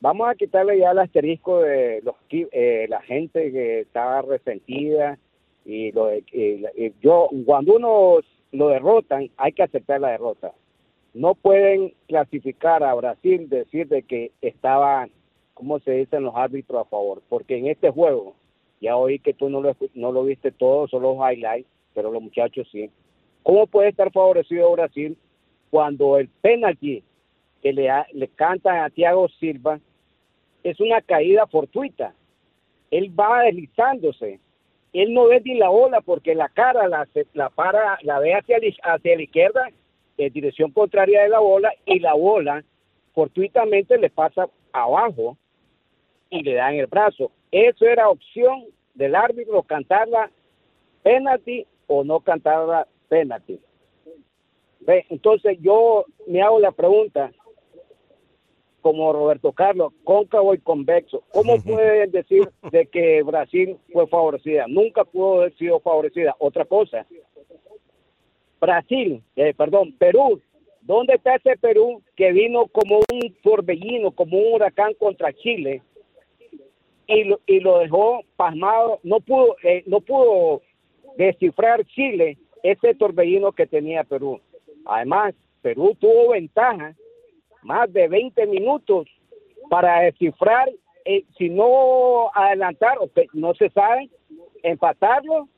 vamos a quitarle ya el asterisco de los eh, la gente que estaba resentida y lo de- y y yo cuando uno lo derrotan hay que aceptar la derrota. No pueden clasificar a Brasil decir de que estaban, como se dicen los árbitros a favor, porque en este juego ya oí que tú no lo, no lo viste todo, solo los highlights, pero los muchachos sí. ¿Cómo puede estar favorecido Brasil cuando el penalti que le, le cantan a Thiago Silva es una caída fortuita? Él va deslizándose. Él no ve ni la ola porque la cara la, la para, la ve hacia, hacia la izquierda en dirección contraria de la bola y la bola fortuitamente le pasa abajo y le dan el brazo. Eso era opción del árbitro, cantarla penalti o no cantarla penalti. Ve, Entonces yo me hago la pregunta, como Roberto Carlos, cóncavo y convexo, ¿cómo pueden decir de que Brasil fue favorecida? Nunca pudo haber sido favorecida. Otra cosa, Brasil, eh, perdón, Perú, ¿dónde está ese Perú que vino como un torbellino, como un huracán contra Chile? Y lo, y lo dejó pasmado, no pudo, eh, no pudo descifrar Chile ese torbellino que tenía Perú. Además, Perú tuvo ventaja, más de 20 minutos para descifrar, eh, si no adelantar, o no se sabe, empatarlo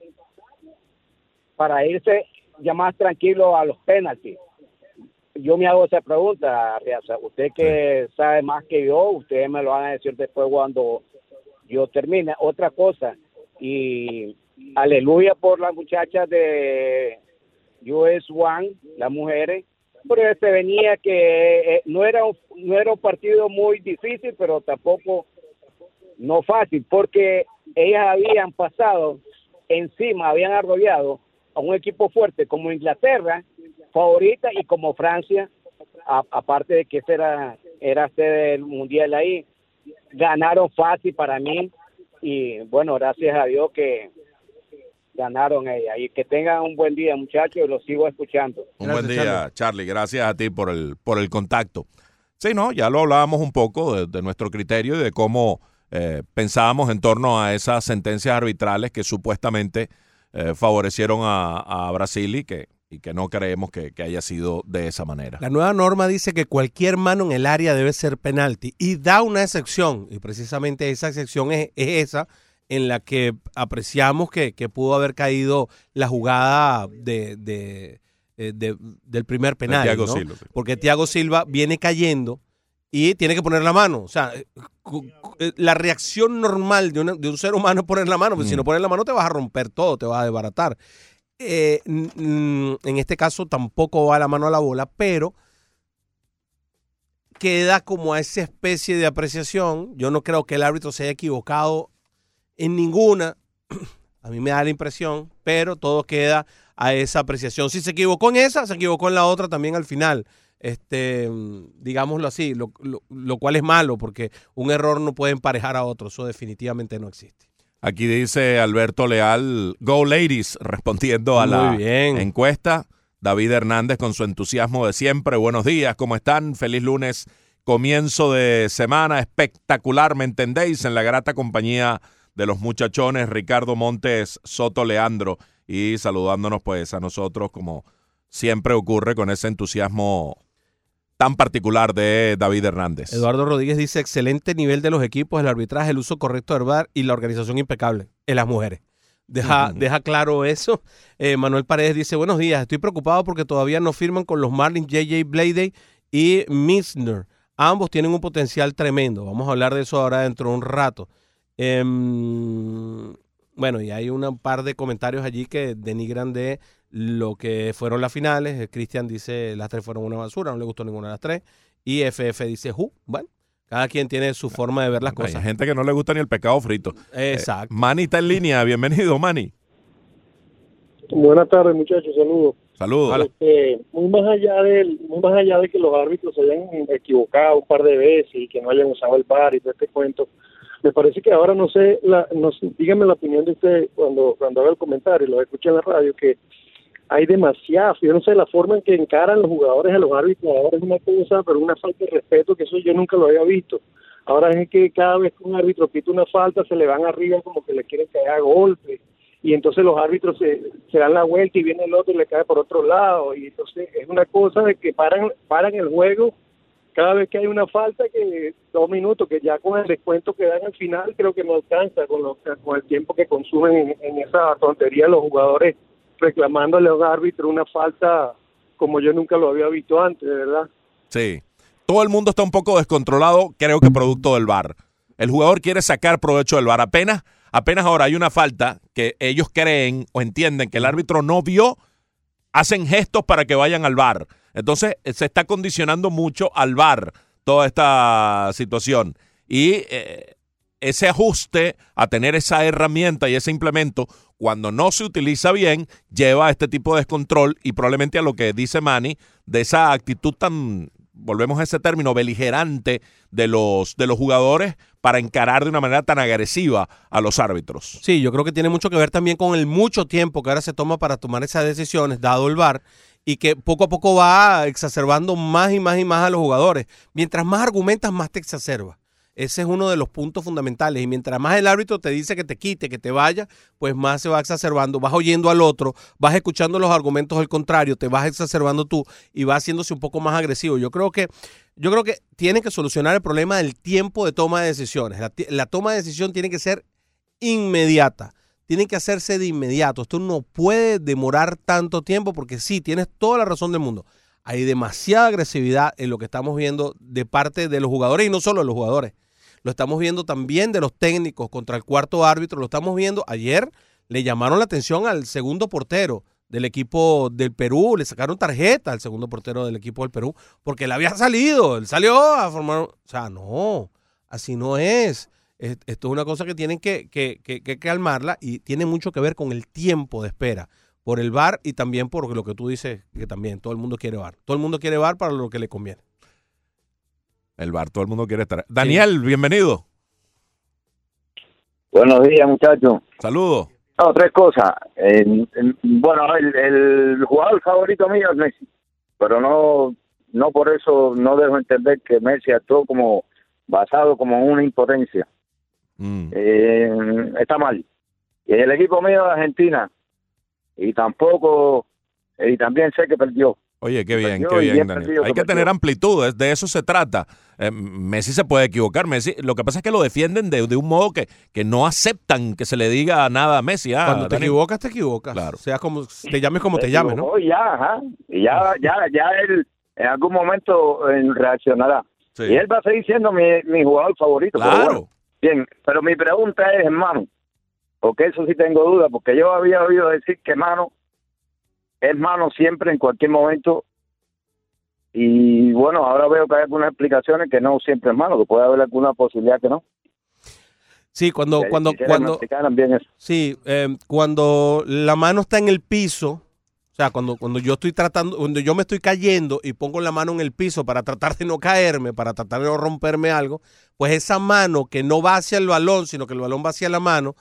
para irse ya más tranquilo a los penaltis. Yo me hago esa pregunta, Riaza. Usted que sabe más que yo, ustedes me lo van a decir después cuando yo termine. Otra cosa, y aleluya por las muchachas de US One, las mujeres, pero se venía que eh, no era un, no era un partido muy difícil, pero tampoco no fácil, porque ellas habían pasado encima, habían arrollado a un equipo fuerte como Inglaterra, favorita, y como Francia, aparte de que ese era, era sede del mundial ahí, ganaron fácil para mí, y bueno, gracias a Dios que ganaron ellas. Y que tengan un buen día, muchachos, y los sigo escuchando. Un Gracias, buen día, Charlie. Gracias a ti por el, por el contacto. Sí, no, ya lo hablábamos un poco de, de nuestro criterio y de cómo eh, pensábamos en torno a esas sentencias arbitrales que supuestamente eh, favorecieron a, a Brasil y que, y que no creemos que, que haya sido de esa manera. La nueva norma dice que cualquier mano en el área debe ser penalti y da una excepción, y precisamente esa excepción es, es esa en la que apreciamos que, que pudo haber caído la jugada de, de- eh, de- del primer penal. Thiago ¿no? Silva, sí. Porque Thiago Silva viene cayendo y tiene que poner la mano. O sea, eh, la reacción normal de, una- de un ser humano es poner la mano, porque si no pones la mano te vas a romper todo, te vas a desbaratar. Eh, en este caso tampoco va la mano a la bola, pero queda como a esa especie de apreciación. Yo no creo que el árbitro se haya equivocado En ninguna, a mí me da la impresión, pero todo queda a esa apreciación. Si se equivocó en esa, se equivocó en la otra también al final. Este, digámoslo así, lo, lo- lo cual es malo porque un error no puede emparejar a otro, eso definitivamente no existe. Aquí dice Alberto Leal, Go Ladies, respondiendo a Muy la bien. encuesta. David Hernández con su entusiasmo de siempre. Buenos días, ¿cómo están? Feliz lunes, comienzo de semana espectacular, ¿me entendéis? En la grata compañía de los muchachones Ricardo Montes Soto Leandro y saludándonos pues a nosotros como siempre ocurre con ese entusiasmo tan particular de David Hernández. Eduardo Rodríguez dice, excelente nivel de los equipos, el arbitraje, el uso correcto del VAR y la organización impecable en las mujeres. Deja, deja claro eso. Eh, Manuel Paredes dice, buenos días, estoy preocupado porque todavía no firman con los Marlins JJ Bladey y Misner. Ambos tienen un potencial tremendo. Vamos a hablar de eso ahora dentro de un rato. Em, bueno, y hay un par de comentarios allí que denigran de lo que fueron las finales. Eh, Cristian dice, las tres fueron una basura, no le gustó ninguna de las tres. Y FF dice, "Ju". bueno, cada quien tiene su forma de ver las Hay cosas. gente que no le gusta ni el pecado frito. Exacto. Manny está en línea, bienvenido Manny. Buenas tardes, muchachos, saludos. Saludos. Este, muy más allá de muy más allá de que los árbitros se hayan equivocado un par de veces y que no hayan usado el bar y todo este cuento, me parece que ahora no sé, la, no sé, díganme la opinión de usted cuando cuando haga el comentario, lo escuché en la radio que hay demasiado, yo no sé la forma en que encaran los jugadores a los árbitros ahora es una cosa, pero una falta de respeto que eso yo nunca lo había visto. Ahora es que cada vez que un árbitro pita una falta se le van arriba como que le quieren caer a golpe. Y entonces los árbitros se, dan la vuelta y viene el otro y le cae por otro lado. Y entonces es una cosa de que paran paran el juego cada vez que hay una falta que dos minutos que ya con el descuento que dan al final creo que no alcanza con, lo- con el tiempo que consumen en, en esa tontería los jugadores reclamándole a un árbitro una falta como yo nunca lo había visto antes verdad Sí. Todo el mundo está un poco descontrolado, creo que producto del VAR. El jugador quiere sacar provecho del VAR. Apenas, apenas ahora hay una falta que ellos creen o entienden que el árbitro no vio, hacen gestos para que vayan al VAR. Entonces eh, se está condicionando mucho al VAR toda esta situación. Y eh, ese ajuste a tener esa herramienta y ese implemento, cuando no se utiliza bien, lleva a este tipo de descontrol y probablemente a lo que dice Manny, de esa actitud tan, volvemos a ese término, beligerante de los, de los jugadores para encarar de una manera tan agresiva a los árbitros. Sí, yo creo que tiene mucho que ver también con el mucho tiempo que ahora se toma para tomar esas decisiones, dado el VAR, y que poco a poco va exacerbando más y más y más a los jugadores. Mientras más argumentas, más te exacerba. Ese es uno de los puntos fundamentales. Y mientras más el árbitro te dice que te quite, que te vaya, pues más se va exacerbando. Vas oyendo al otro, vas escuchando los argumentos del contrario, te vas exacerbando tú y va haciéndose un poco más agresivo. Yo creo que, yo creo que tienen que solucionar el problema del tiempo de toma de decisiones. La toma de decisión tiene que ser inmediata. Tiene que hacerse de inmediato. Esto no puede demorar tanto tiempo porque sí, tienes toda la razón del mundo. Hay demasiada agresividad en lo que estamos viendo de parte de los jugadores y no solo de los jugadores. Lo estamos viendo también de los técnicos contra el cuarto árbitro. Lo estamos viendo. Ayer le llamaron la atención al segundo portero del equipo del Perú. Le sacaron tarjeta al segundo portero del equipo del Perú porque él había salido. Él salió a formar. O sea, no, así no es. Es- Esto es una cosa que tienen que, que, que- que calmarla y tiene mucho que ver con el tiempo de espera por el VAR y también por lo que tú dices, que también todo el mundo quiere VAR. Todo el mundo quiere VAR para lo que le conviene. El VAR, todo el mundo quiere estar. Daniel, bienvenido. Buenos días, muchachos. Saludos. No, tres cosas. Eh, eh, bueno, el, el jugador favorito mío es Messi, pero no no por eso no dejo entender que Messi actuó como basado como en una impotencia. Mm. Eh, está mal. Y el equipo mío de Argentina, y tampoco, y también sé que perdió. Oye, qué bien, qué bien, Daniel. Hay que tener amplitud, es- de eso se trata. Eh, Messi se puede equivocar, Messi. Lo que pasa es que lo defienden de, de un modo que, que no aceptan que se le diga nada a Messi. Ah, Cuando te Daniel. equivocas, te equivocas. Claro. Sea como te llames como te llames, ¿no? ya, ajá. Y ya, ya, ya él en algún momento eh, reaccionará. Sí. Y él va a seguir siendo mi, mi jugador favorito. pero Claro. bueno, bien, pero mi pregunta es, hermano, porque eso sí tengo duda, porque yo había oído decir que mano es mano siempre en cualquier momento. Y bueno, ahora veo que hay algunas explicaciones que no siempre es mano, que puede haber alguna posibilidad que no. Sí, cuando, Que- cuando, cuando, sí, eh, cuando la mano está en el piso, o sea, cuando, cuando yo estoy tratando, cuando yo me estoy cayendo y pongo la mano en el piso para tratar de no caerme, para tratar de no romperme algo, pues esa mano que no va hacia el balón, sino que el balón va hacia la mano,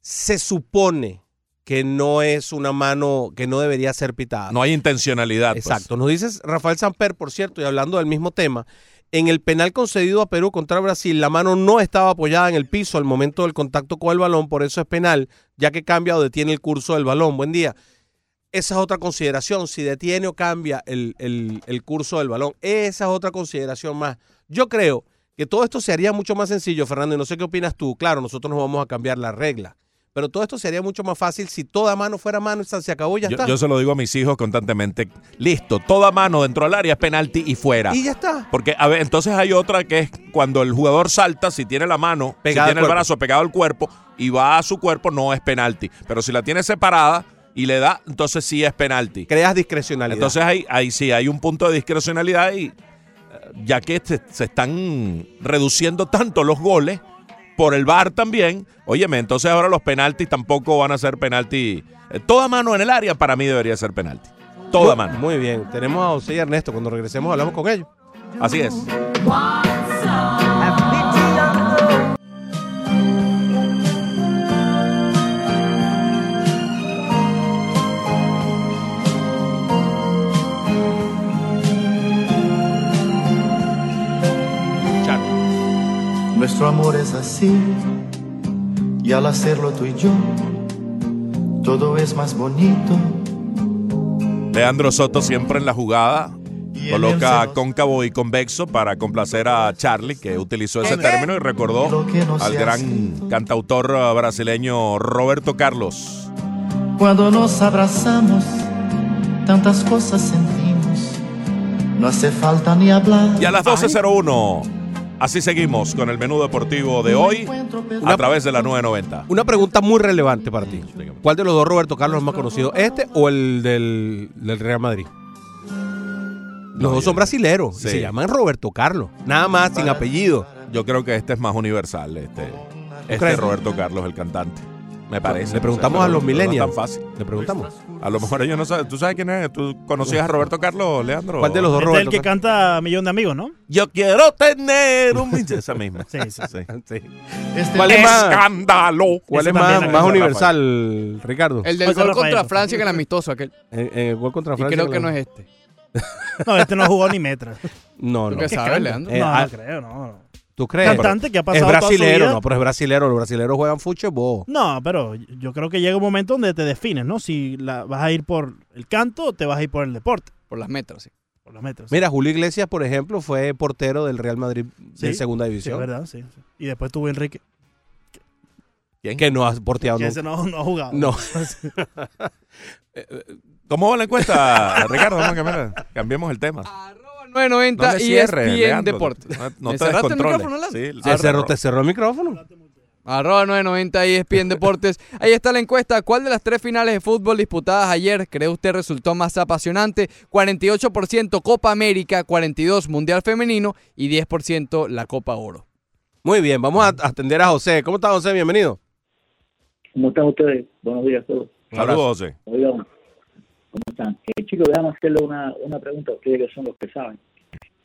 se supone que no es una mano que no debería ser pitada. No hay intencionalidad. pues. Exacto. Nos dices Rafael Samper, por cierto, y hablando del mismo tema, en el penal concedido a Perú contra Brasil, la mano no estaba apoyada en el piso al momento del contacto con el balón, por eso es penal, ya que cambia o detiene el curso del balón. Buen día. Esa es otra consideración, si detiene o cambia el, el- el curso del balón. Esa es otra consideración más. Yo creo que todo esto se haría mucho más sencillo, Fernando, y no sé qué opinas tú. Claro, nosotros no vamos a cambiar la regla, pero todo esto sería mucho más fácil si toda mano fuera mano y se acabó y ya Yo, está. yo se lo digo a mis hijos constantemente. Listo, toda mano dentro del área es penalti y fuera. Y ya está. Porque, a ver, entonces hay otra que es cuando el jugador salta, si tiene la mano, Pegada si tiene el brazo pegado al cuerpo y va a su cuerpo, no es penalti. Pero si la tiene separada y le da, entonces sí es penalti. Creas discrecionalidad. Entonces ahí, ahí sí hay un punto de discrecionalidad y eh, ya que se, se están reduciendo tanto los goles por el VAR también, óyeme, entonces ahora los penaltis tampoco van a ser penalti. eh, toda mano en el área para mí debería ser penalti. Toda mano. Muy bien. Tenemos a José y Ernesto. Cuando regresemos hablamos con ellos. Así es. Nuestro amor es así, y al hacerlo tú y yo, todo es más bonito. Leandro Soto siempre en la jugada. Coloca cóncavo y convexo para complacer a Charlie, que utilizó ese término y recordó al gran cantautor eh, brasileño Roberto Carlos. Cuando nos abrazamos, tantas cosas sentimos. No hace falta ni hablar. Y a las 12.01, así seguimos con el menú deportivo de hoy a través de la 990. Una pregunta muy relevante para ti. ¿Cuál de los dos Roberto Carlos es más conocido? ¿Este o el del, del Real Madrid? Los dos son brasileros. Sí. Se llaman Roberto Carlos. Nada más, sin apellido. Yo creo que este es más universal, este, este? Roberto Carlos, el cantante. Me parece. Le preguntamos O sea, a los no- no es millennials. tan fácil. Le preguntamos. A lo mejor ellos no saben. ¿Tú sabes quién es? ¿Tú conocías a Roberto Carlos, Leandro? ¿Cuál de los dos Este es el Roberto que canta Millón de Amigos, ¿no? Yo quiero tener un... Esa misma. Sí, sí. Sí. Sí. Este ¿Cuál es más, ¡Escándalo! cuál Ese es más, más universal, Ricardo? El del José gol Rafael. contra Francia, que el amistoso aquel. El gol contra Y Francia. creo que no es este. No, este no jugó ni metra. No, ¿Tú no. qué sabes, Leandro? Eh, no, no creo, no. ¿Tú crees? Cantante que ha Es pasado toda su brasilero, vida. no, pero es brasilero. Los brasileros juegan fútbol. No, pero yo creo que llega un momento donde te defines, ¿no? Si la, vas a ir por el canto o te vas a ir por el deporte, Por las metros, sí. por los metros. Mira, Julio Iglesias, por ejemplo, fue portero del Real Madrid de Sí, segunda sí, es división. verdad, sí, sí. Y después tuvo Enrique, ¿Quién? que no ha porteado nunca. ese no, no ha jugado. No. ¿Cómo va la encuesta, Ricardo? Vamos a cambiar- cambiemos el tema. Arroba No 990 le y ESPN Leandro. Deportes. No, no ¿Me te cerraste el micrófono, Leandro? Sí, Se cerró, te cerró el micrófono. Arroba 990 y ESPN Deportes. Ahí está la encuesta. ¿Cuál de las tres finales de fútbol disputadas ayer cree usted resultó más apasionante? 48% Copa América, 42% Mundial Femenino y 10% la Copa Oro. Muy bien, vamos a atender a José. ¿Cómo está José? Bienvenido. ¿Cómo están ustedes? Buenos días a todos. Saludos, José. ¿Cómo están? Eh, chicos, déjame hacerle una, una pregunta a ustedes que son los que saben.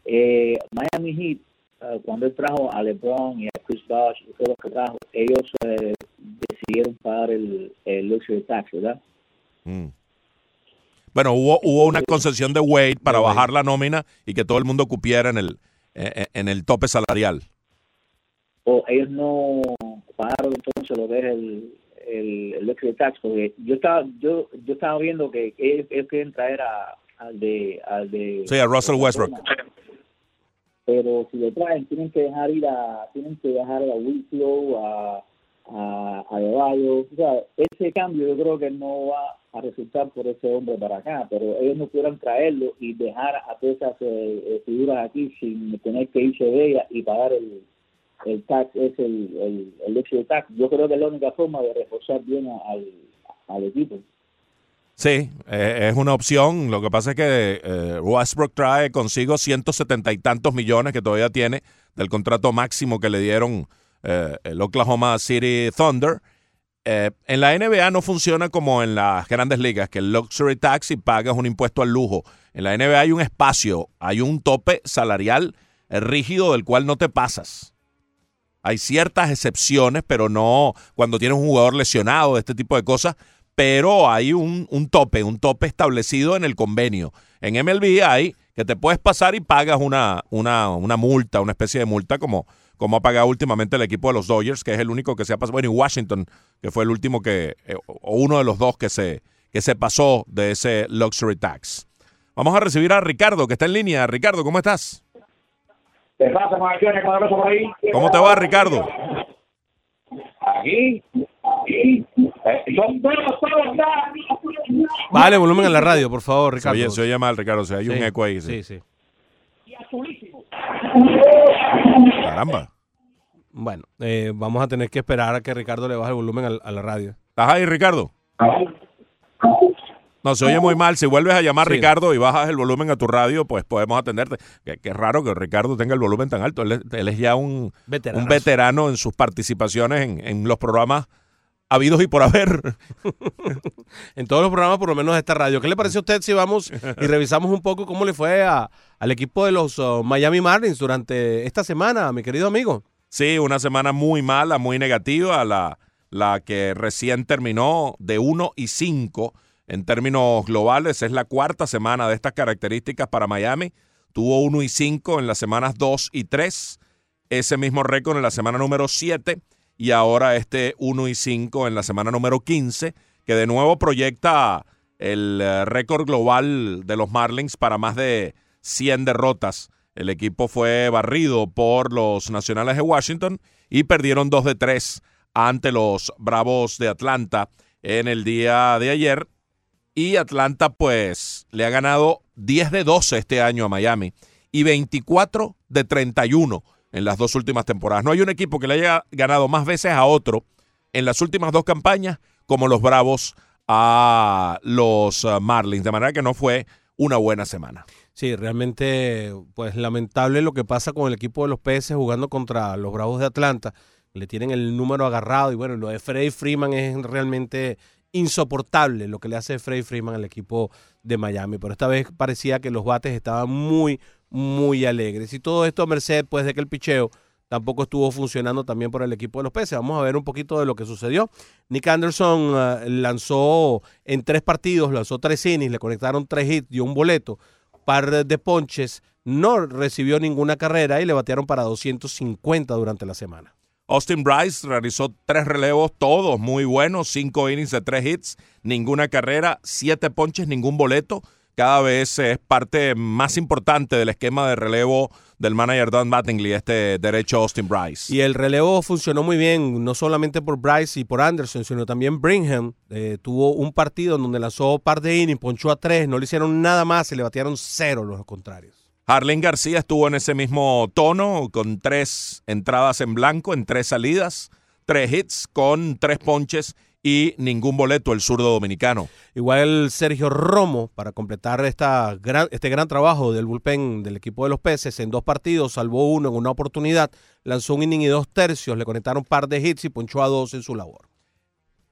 Eh, Miami Heat, eh, cuando él trajo a LeBron y a Chris Bosh y todos los que trajo, ellos eh, decidieron pagar el, el luxury tax, ¿verdad? Mm. Bueno, hubo, hubo una concesión de Wade para De Wade. bajar la nómina y que todo el mundo cupiera en el, eh, en el tope salarial. O ellos no pagaron entonces lo que es el, el, el luxury tax, porque yo estaba yo yo estaba viendo que ellos, quieren traer a, al de al de Sí, a Russell Westbrook. pero si lo traen tienen que dejar ir a tienen que dejar a Winslow a a, a Adebayo. o sea ese cambio yo creo que no va a resultar por ese hombre para acá pero ellos no pudieran traerlo y dejar a todas esas eh, eh, figuras aquí sin tener que irse de ellas y pagar el el tax es el, el, el luxury tax yo creo que es la única forma de reforzar bien al, al equipo Sí, eh, es una opción. Lo que pasa es que eh, Westbrook trae consigo 170 y tantos millones que todavía tiene del contrato máximo que le dieron eh, el Oklahoma City Thunder. Eh, en la NBA no funciona como en las grandes ligas, que el luxury tax y pagas un impuesto al lujo. En la NBA hay un espacio, hay un tope salarial eh, rígido del cual no te pasas. Hay ciertas excepciones, pero no cuando tienes un jugador lesionado, este tipo de cosas, pero hay un, un tope, un tope establecido en el convenio. En MLB hay que te puedes pasar y pagas una, una, una multa, una especie de multa como, como ha pagado últimamente el equipo de los Dodgers, que es el único que se ha pasado, bueno, y Washington, que fue el último que, eh, o uno de los dos que se, que se pasó de ese luxury tax. Vamos a recibir a Ricardo, que está en línea. Ricardo, ¿cómo estás? ¿Cómo te va, Ricardo? Aquí, aquí, Vale, volumen en la radio, por favor, Se Ricardo. oye, se oye mal, Ricardo. O sea, hay un eco ahí. sí. Sí, sí. Caramba. Bueno, eh, vamos a tener que esperar a que Ricardo le baje el volumen a, la radio. ¿Estás ahí, Ricardo? No, se oye muy mal. Si vuelves a llamar Sí. Ricardo y bajas el volumen a tu radio, pues podemos atenderte. Qué, qué raro que Ricardo tenga el volumen tan alto. Él, es- él es ya un, un veterano en sus participaciones en, en los programas habidos y por haber. En todos los programas, por lo menos de esta radio. ¿Qué le parece a usted si vamos y revisamos un poco cómo le fue a- al equipo de los uh, Miami Marlins durante esta semana, mi querido amigo? Sí, una semana muy mala, muy negativa, la, la que recién terminó de 1 y 5 en términos globales. Es la cuarta semana de estas características para Miami. Tuvo 1 y 5 en las semanas 2 y 3. Ese mismo récord en la semana número 7 y ahora este 1 y 5 en la semana número 15, que de nuevo proyecta el eh, récord global de los Marlins para más de 100 derrotas. El equipo fue barrido por los Nacionales de Washington y perdieron 2 de 3 ante los Bravos de Atlanta en el día de ayer. Y Atlanta pues le ha ganado 10 de 12 este año a Miami y 24 de 31 en las dos últimas temporadas. No hay un equipo que le haya ganado más veces a otro en las últimas dos campañas como los Bravos a los uh, Marlins. De manera que no fue una buena semana. Sí, realmente, pues lamentable lo que pasa con el equipo de los PS jugando contra los Bravos de Atlanta. Le tienen el número agarrado y bueno, lo de Freddy Freeman es realmente insoportable lo que le hace Freddy Freeman al equipo de Miami. Pero esta vez parecía que los bates estaban muy, muy alegres. Y todo esto a merced pues de que el picheo tampoco estuvo funcionando también por el equipo de los peces. Vamos a ver un poquito de lo que sucedió. Nick Anderson eh, lanzó en tres partidos, lanzó tres innings, le conectaron tres hits, dio un boleto, par de ponches, no recibió ninguna carrera y le batearon para 250 durante la semana. Austin Bryce realizó tres relevos, todos muy buenos, cinco innings de tres hits, ninguna carrera, siete ponches, ningún boleto. Cada vez es parte más importante del esquema de relevo del manager Don Mattingly, este derecho Austin Bryce. Y el relevo funcionó muy bien, no solamente por Bryce y por Anderson, sino también Brigham. Eh, tuvo un partido en donde lanzó par de innings, ponchó a tres, no le hicieron nada más y le batearon cero los contrarios. Harlan García estuvo en ese mismo tono, con tres entradas en blanco, en tres salidas, tres hits, con tres ponches y ningún boleto el zurdo dominicano. Igual Sergio Romo, para completar esta gran, este gran trabajo del bullpen del equipo de los peces, en dos partidos, salvó uno en una oportunidad, lanzó un inning y dos tercios, le conectaron un par de hits y ponchó a dos en su labor.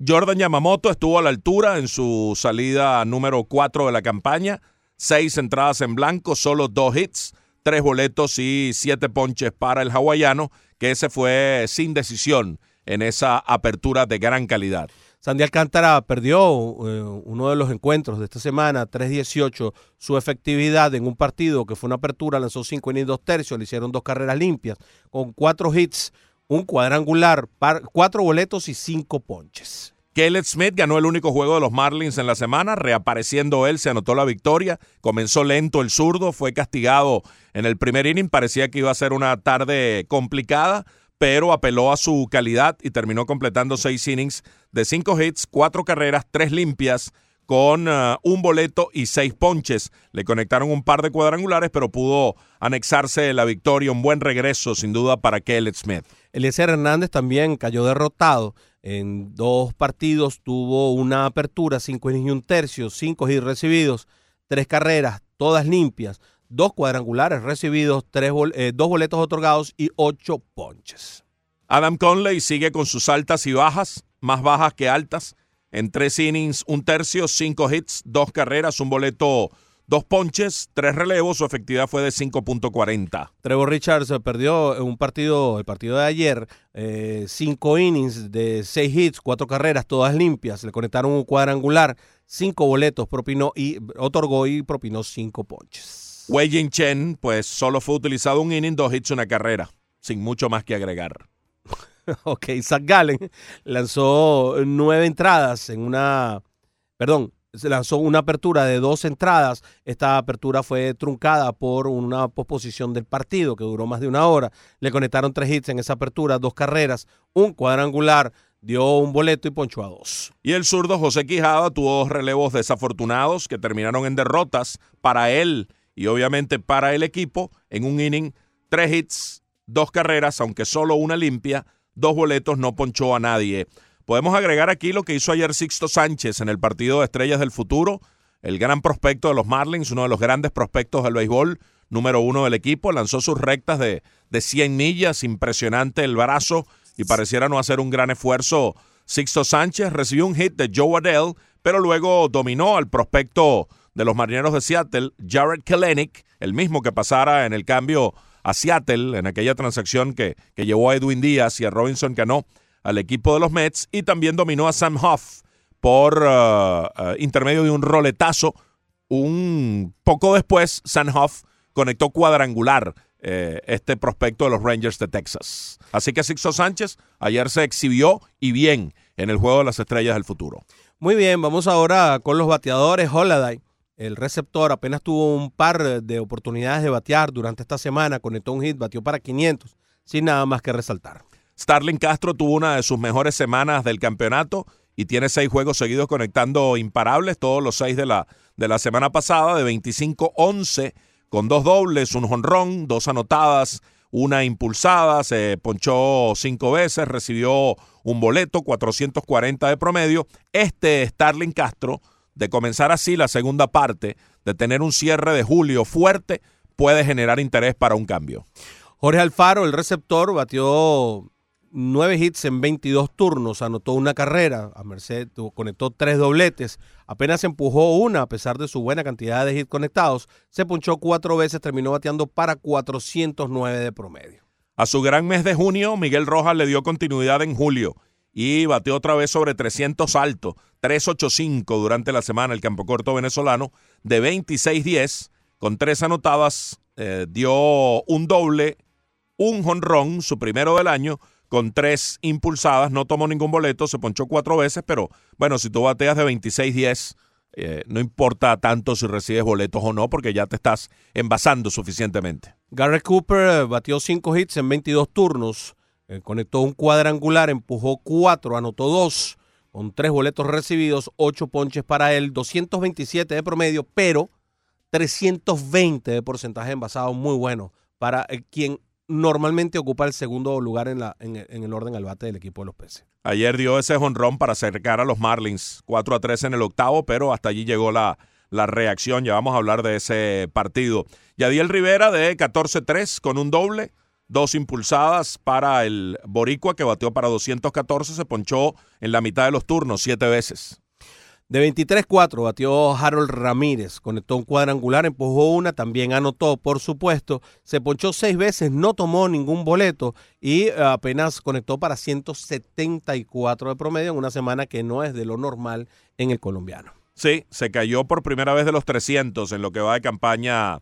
Jordan Yamamoto estuvo a la altura en su salida número 4 de la campaña. Seis entradas en blanco, solo dos hits, tres boletos y siete ponches para el hawaiano, que se fue sin decisión en esa apertura de gran calidad. Sandy Alcántara perdió eh, uno de los encuentros de esta semana, 3-18, su efectividad en un partido que fue una apertura, lanzó cinco innings dos tercios, le hicieron dos carreras limpias, con cuatro hits, un cuadrangular, cuatro boletos y cinco ponches. Caleb Smith ganó el único juego de los Marlins en la semana, reapareciendo él, se anotó la victoria, comenzó lento el zurdo, fue castigado en el primer inning, parecía que iba a ser una tarde complicada, pero apeló a su calidad y terminó completando seis innings de cinco hits, cuatro carreras, tres limpias, con uh, un boleto y seis ponches. Le conectaron un par de cuadrangulares, pero pudo anexarse la victoria, un buen regreso sin duda para Caleb Smith. Eliezer Hernández también cayó derrotado. En dos partidos tuvo una apertura, cinco innings y un tercio, cinco hits recibidos, tres carreras, todas limpias, dos cuadrangulares recibidos, tres eh, dos boletos otorgados y ocho ponches. Adam Conley sigue con sus altas y bajas, más bajas que altas. En tres innings, un tercio, cinco hits, dos carreras, un boleto, dos ponches, tres relevos. Su efectividad fue de 5.40. Trevor Richards se perdió un partido, el partido de ayer, eh, cinco innings de seis hits, cuatro carreras, todas limpias. Le conectaron un cuadrangular, cinco boletos, propinó y otorgó y propinó cinco ponches. Wei Jin Chen, pues solo fue utilizado un inning, dos hits, una carrera, sin mucho más que agregar. Ok, Zach Gallen lanzó nueve entradas en una, perdón, se lanzó una apertura de dos entradas. Esta apertura fue truncada por una posposición del partido que duró más de una hora. Le conectaron tres hits en esa apertura, dos carreras, un cuadrangular, dio un boleto y ponchó a dos. Y el zurdo José Quijada tuvo dos relevos desafortunados que terminaron en derrotas para él y obviamente para el equipo en un inning, tres hits, dos carreras, aunque solo una limpia dos boletos, no ponchó a nadie. Podemos agregar aquí lo que hizo ayer Sixto Sánchez en el partido de Estrellas del Futuro, el gran prospecto de los Marlins, uno de los grandes prospectos del béisbol, número uno del equipo, lanzó sus rectas de, de 100 millas, impresionante el brazo y pareciera no hacer un gran esfuerzo. Sixto Sánchez recibió un hit de Joe Adell, pero luego dominó al prospecto de los Marineros de Seattle, Jared Kelenic, el mismo que pasara en el cambio a Seattle en aquella transacción que, que llevó a Edwin Díaz y a Robinson Cano al equipo de los Mets y también dominó a Sam Huff por uh, uh, intermedio de un roletazo. Un poco después, Sam Huff conectó cuadrangular eh, este prospecto de los Rangers de Texas. Así que Sixto Sánchez ayer se exhibió y bien en el juego de las estrellas del futuro. Muy bien, vamos ahora con los bateadores. Holiday el receptor apenas tuvo un par de oportunidades de batear durante esta semana, conectó un hit, batió para 500, sin nada más que resaltar. Starling Castro tuvo una de sus mejores semanas del campeonato y tiene seis juegos seguidos conectando imparables, todos los seis de la, de la semana pasada, de 25-11, con dos dobles, un jonrón, dos anotadas, una impulsada, se ponchó cinco veces, recibió un boleto, 440 de promedio. Este Starling Castro de comenzar así la segunda parte, de tener un cierre de julio fuerte, puede generar interés para un cambio. Jorge Alfaro, el receptor, batió nueve hits en 22 turnos, anotó una carrera, a Merced conectó tres dobletes, apenas empujó una a pesar de su buena cantidad de hits conectados, se punchó cuatro veces, terminó bateando para 409 de promedio. A su gran mes de junio, Miguel Rojas le dio continuidad en julio y bateó otra vez sobre 300 altos, 385 durante la semana el campo corto venezolano, de 26-10, con tres anotadas, eh, dio un doble, un jonrón, su primero del año, con tres impulsadas, no tomó ningún boleto, se ponchó cuatro veces, pero bueno, si tú bateas de 26-10, eh, no importa tanto si recibes boletos o no, porque ya te estás envasando suficientemente. Garrett Cooper eh, batió cinco hits en 22 turnos, eh, conectó un cuadrangular, empujó cuatro, anotó dos, con tres boletos recibidos, ocho ponches para él, 227 de promedio, pero 320 de porcentaje envasado, muy bueno para quien normalmente ocupa el segundo lugar en, la, en, el orden al bate del equipo de los peces. Ayer dio ese jonrón para acercar a los Marlins 4 a 3 en el octavo, pero hasta allí llegó la, la reacción. Ya vamos a hablar de ese partido. Yadiel Rivera de 14-3 con un doble dos impulsadas para el Boricua que bateó para 214, se ponchó en la mitad de los turnos siete veces. De 23-4 batió Harold Ramírez, conectó un cuadrangular, empujó una, también anotó, por supuesto, se ponchó seis veces, no tomó ningún boleto y apenas conectó para 174 de promedio en una semana que no es de lo normal en el colombiano. Sí, se cayó por primera vez de los 300 en lo que va de campaña.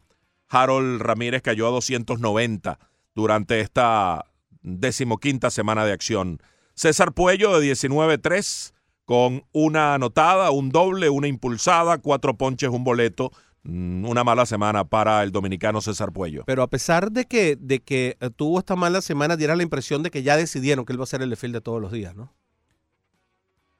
Harold Ramírez cayó a 290 durante esta decimoquinta semana de acción. César Puello de 19-3 con una anotada, un doble, una impulsada, cuatro ponches, un boleto. Mm, una mala semana para el dominicano César Puello. Pero a pesar de que, de que tuvo esta mala semana, diera la impresión de que ya decidieron que él va a ser el field de todos los días, ¿no?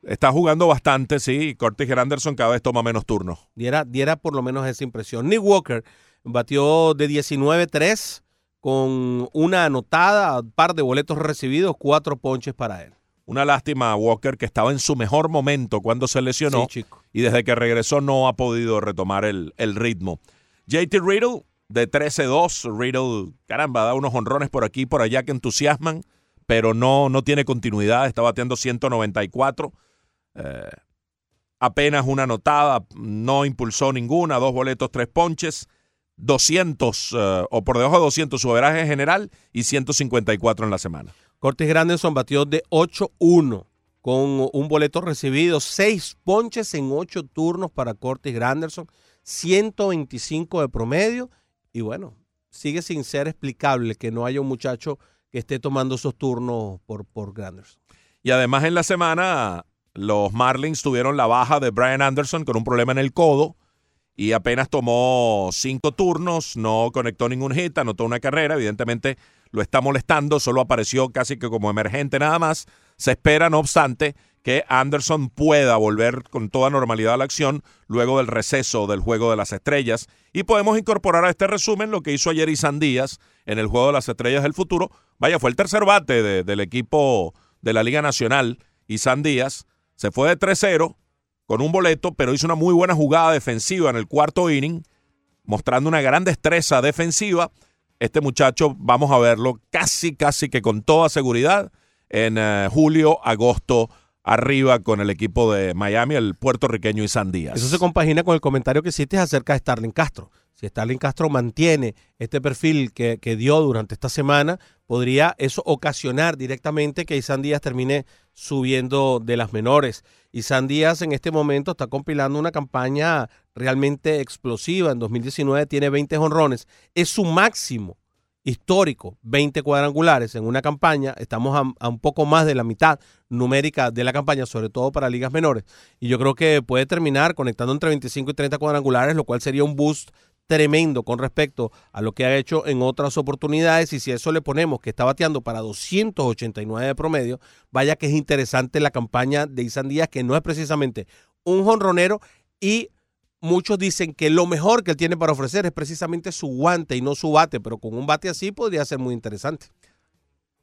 Está jugando bastante, sí. Cortis Anderson cada vez toma menos turnos. Diera, diera por lo menos esa impresión. Nick Walker batió de 19-3 con una anotada, par de boletos recibidos, cuatro ponches para él. Una lástima a Walker que estaba en su mejor momento cuando se lesionó y desde que regresó no ha podido retomar el, el ritmo. JT Riddle de 13-2, Riddle, caramba, da unos honrones por aquí y por allá que entusiasman, pero no, no tiene continuidad. Está bateando 194. Eh, apenas una anotada, no impulsó ninguna, dos boletos, tres ponches. 200 eh, o por debajo de 200 su veraje general y 154 en la semana. Cortés Granderson batió de 8-1 con un boleto recibido, seis ponches en ocho turnos para Cortis Granderson, 125 de promedio y bueno, sigue sin ser explicable que no haya un muchacho que esté tomando esos turnos por, por Granderson. Y además en la semana los Marlins tuvieron la baja de Brian Anderson con un problema en el codo y apenas tomó cinco turnos, no conectó ningún hit, anotó una carrera, evidentemente lo está molestando, solo apareció casi que como emergente nada más. Se espera, no obstante, que Anderson pueda volver con toda normalidad a la acción luego del receso del Juego de las Estrellas. Y podemos incorporar a este resumen lo que hizo ayer Isan Díaz en el Juego de las Estrellas del futuro. Vaya, fue el tercer bate del equipo de la Liga Nacional. Isan Díaz se fue de 3-0 con un boleto, pero hizo una muy buena jugada defensiva en el cuarto inning, mostrando una gran destreza defensiva. Este muchacho, vamos a verlo casi, casi que con toda seguridad en eh, julio, agosto, arriba con el equipo de Miami, el puertorriqueño Isan Díaz. Eso se compagina con el comentario que hiciste acerca de Starling Castro. Si Starling Castro mantiene este perfil que, que dio durante esta semana, podría eso ocasionar directamente que Isan Díaz termine subiendo de las menores. Isan Díaz en este momento está compilando una campaña realmente explosiva. En 2019 tiene 20 jonrones. Es su máximo histórico, 20 cuadrangulares en una campaña, estamos a, a, un poco más de la mitad numérica de la campaña, sobre todo para ligas menores, y yo creo que puede terminar conectando entre 25 y 30 cuadrangulares, lo cual sería un boost tremendo con respecto a lo que ha hecho en otras oportunidades y si a eso le ponemos que está bateando para 289 de promedio, vaya que es interesante la campaña de Isan Díaz, que no es precisamente un jonronero y muchos dicen que lo mejor que él tiene para ofrecer es precisamente su guante y no su bate, pero con un bate así podría ser muy interesante.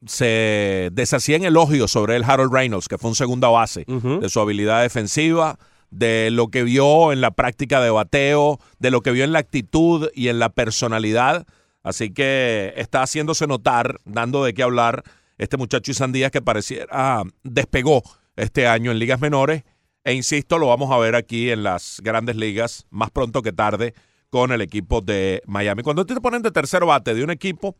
Se deshacían elogios sobre el Harold Reynolds, que fue un segunda base, uh -huh. de su habilidad defensiva, de lo que vio en la práctica de bateo, de lo que vio en la actitud y en la personalidad. Así que está haciéndose notar, dando de qué hablar, este muchacho Isan Díaz que pareciera despegó este año en ligas menores. E insisto, lo vamos a ver aquí en las grandes ligas, más pronto que tarde, con el equipo de Miami. Cuando te ponen de tercer bate de un equipo,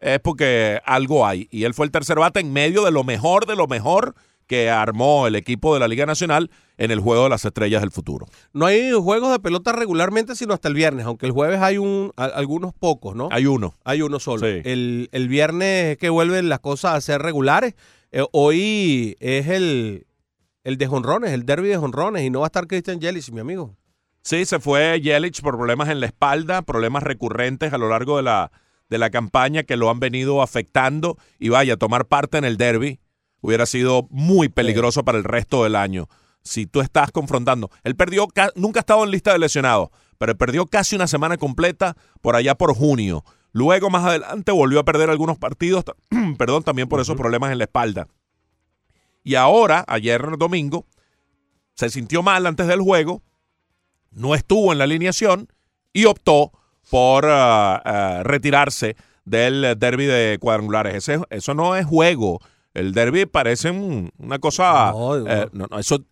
es porque algo hay. Y él fue el tercer bate en medio de lo mejor de lo mejor que armó el equipo de la Liga Nacional en el Juego de las Estrellas del Futuro. No hay juegos de pelota regularmente, sino hasta el viernes, aunque el jueves hay un a, algunos pocos, ¿no? Hay uno. Hay uno solo. Sí. El, el, viernes es que vuelven las cosas a ser regulares. Eh, hoy es el, el de jonrones, el derby de jonrones, y no va a estar Christian Yelich, mi amigo. Sí, se fue Yelich por problemas en la espalda, problemas recurrentes a lo largo de la, de la campaña que lo han venido afectando. Y vaya, tomar parte en el derby hubiera sido muy peligroso sí. para el resto del año. Si tú estás confrontando, él perdió, nunca ha estado en lista de lesionados, pero perdió casi una semana completa por allá por junio. Luego, más adelante, volvió a perder algunos partidos, perdón, también por uh -huh. esos problemas en la espalda. Y ahora, ayer domingo, se sintió mal antes del juego, no estuvo en la alineación y optó por uh, uh, retirarse del derby de cuadrangulares. Ese, eso no es juego. El derby parece un, una cosa. No, eh, no, no, eso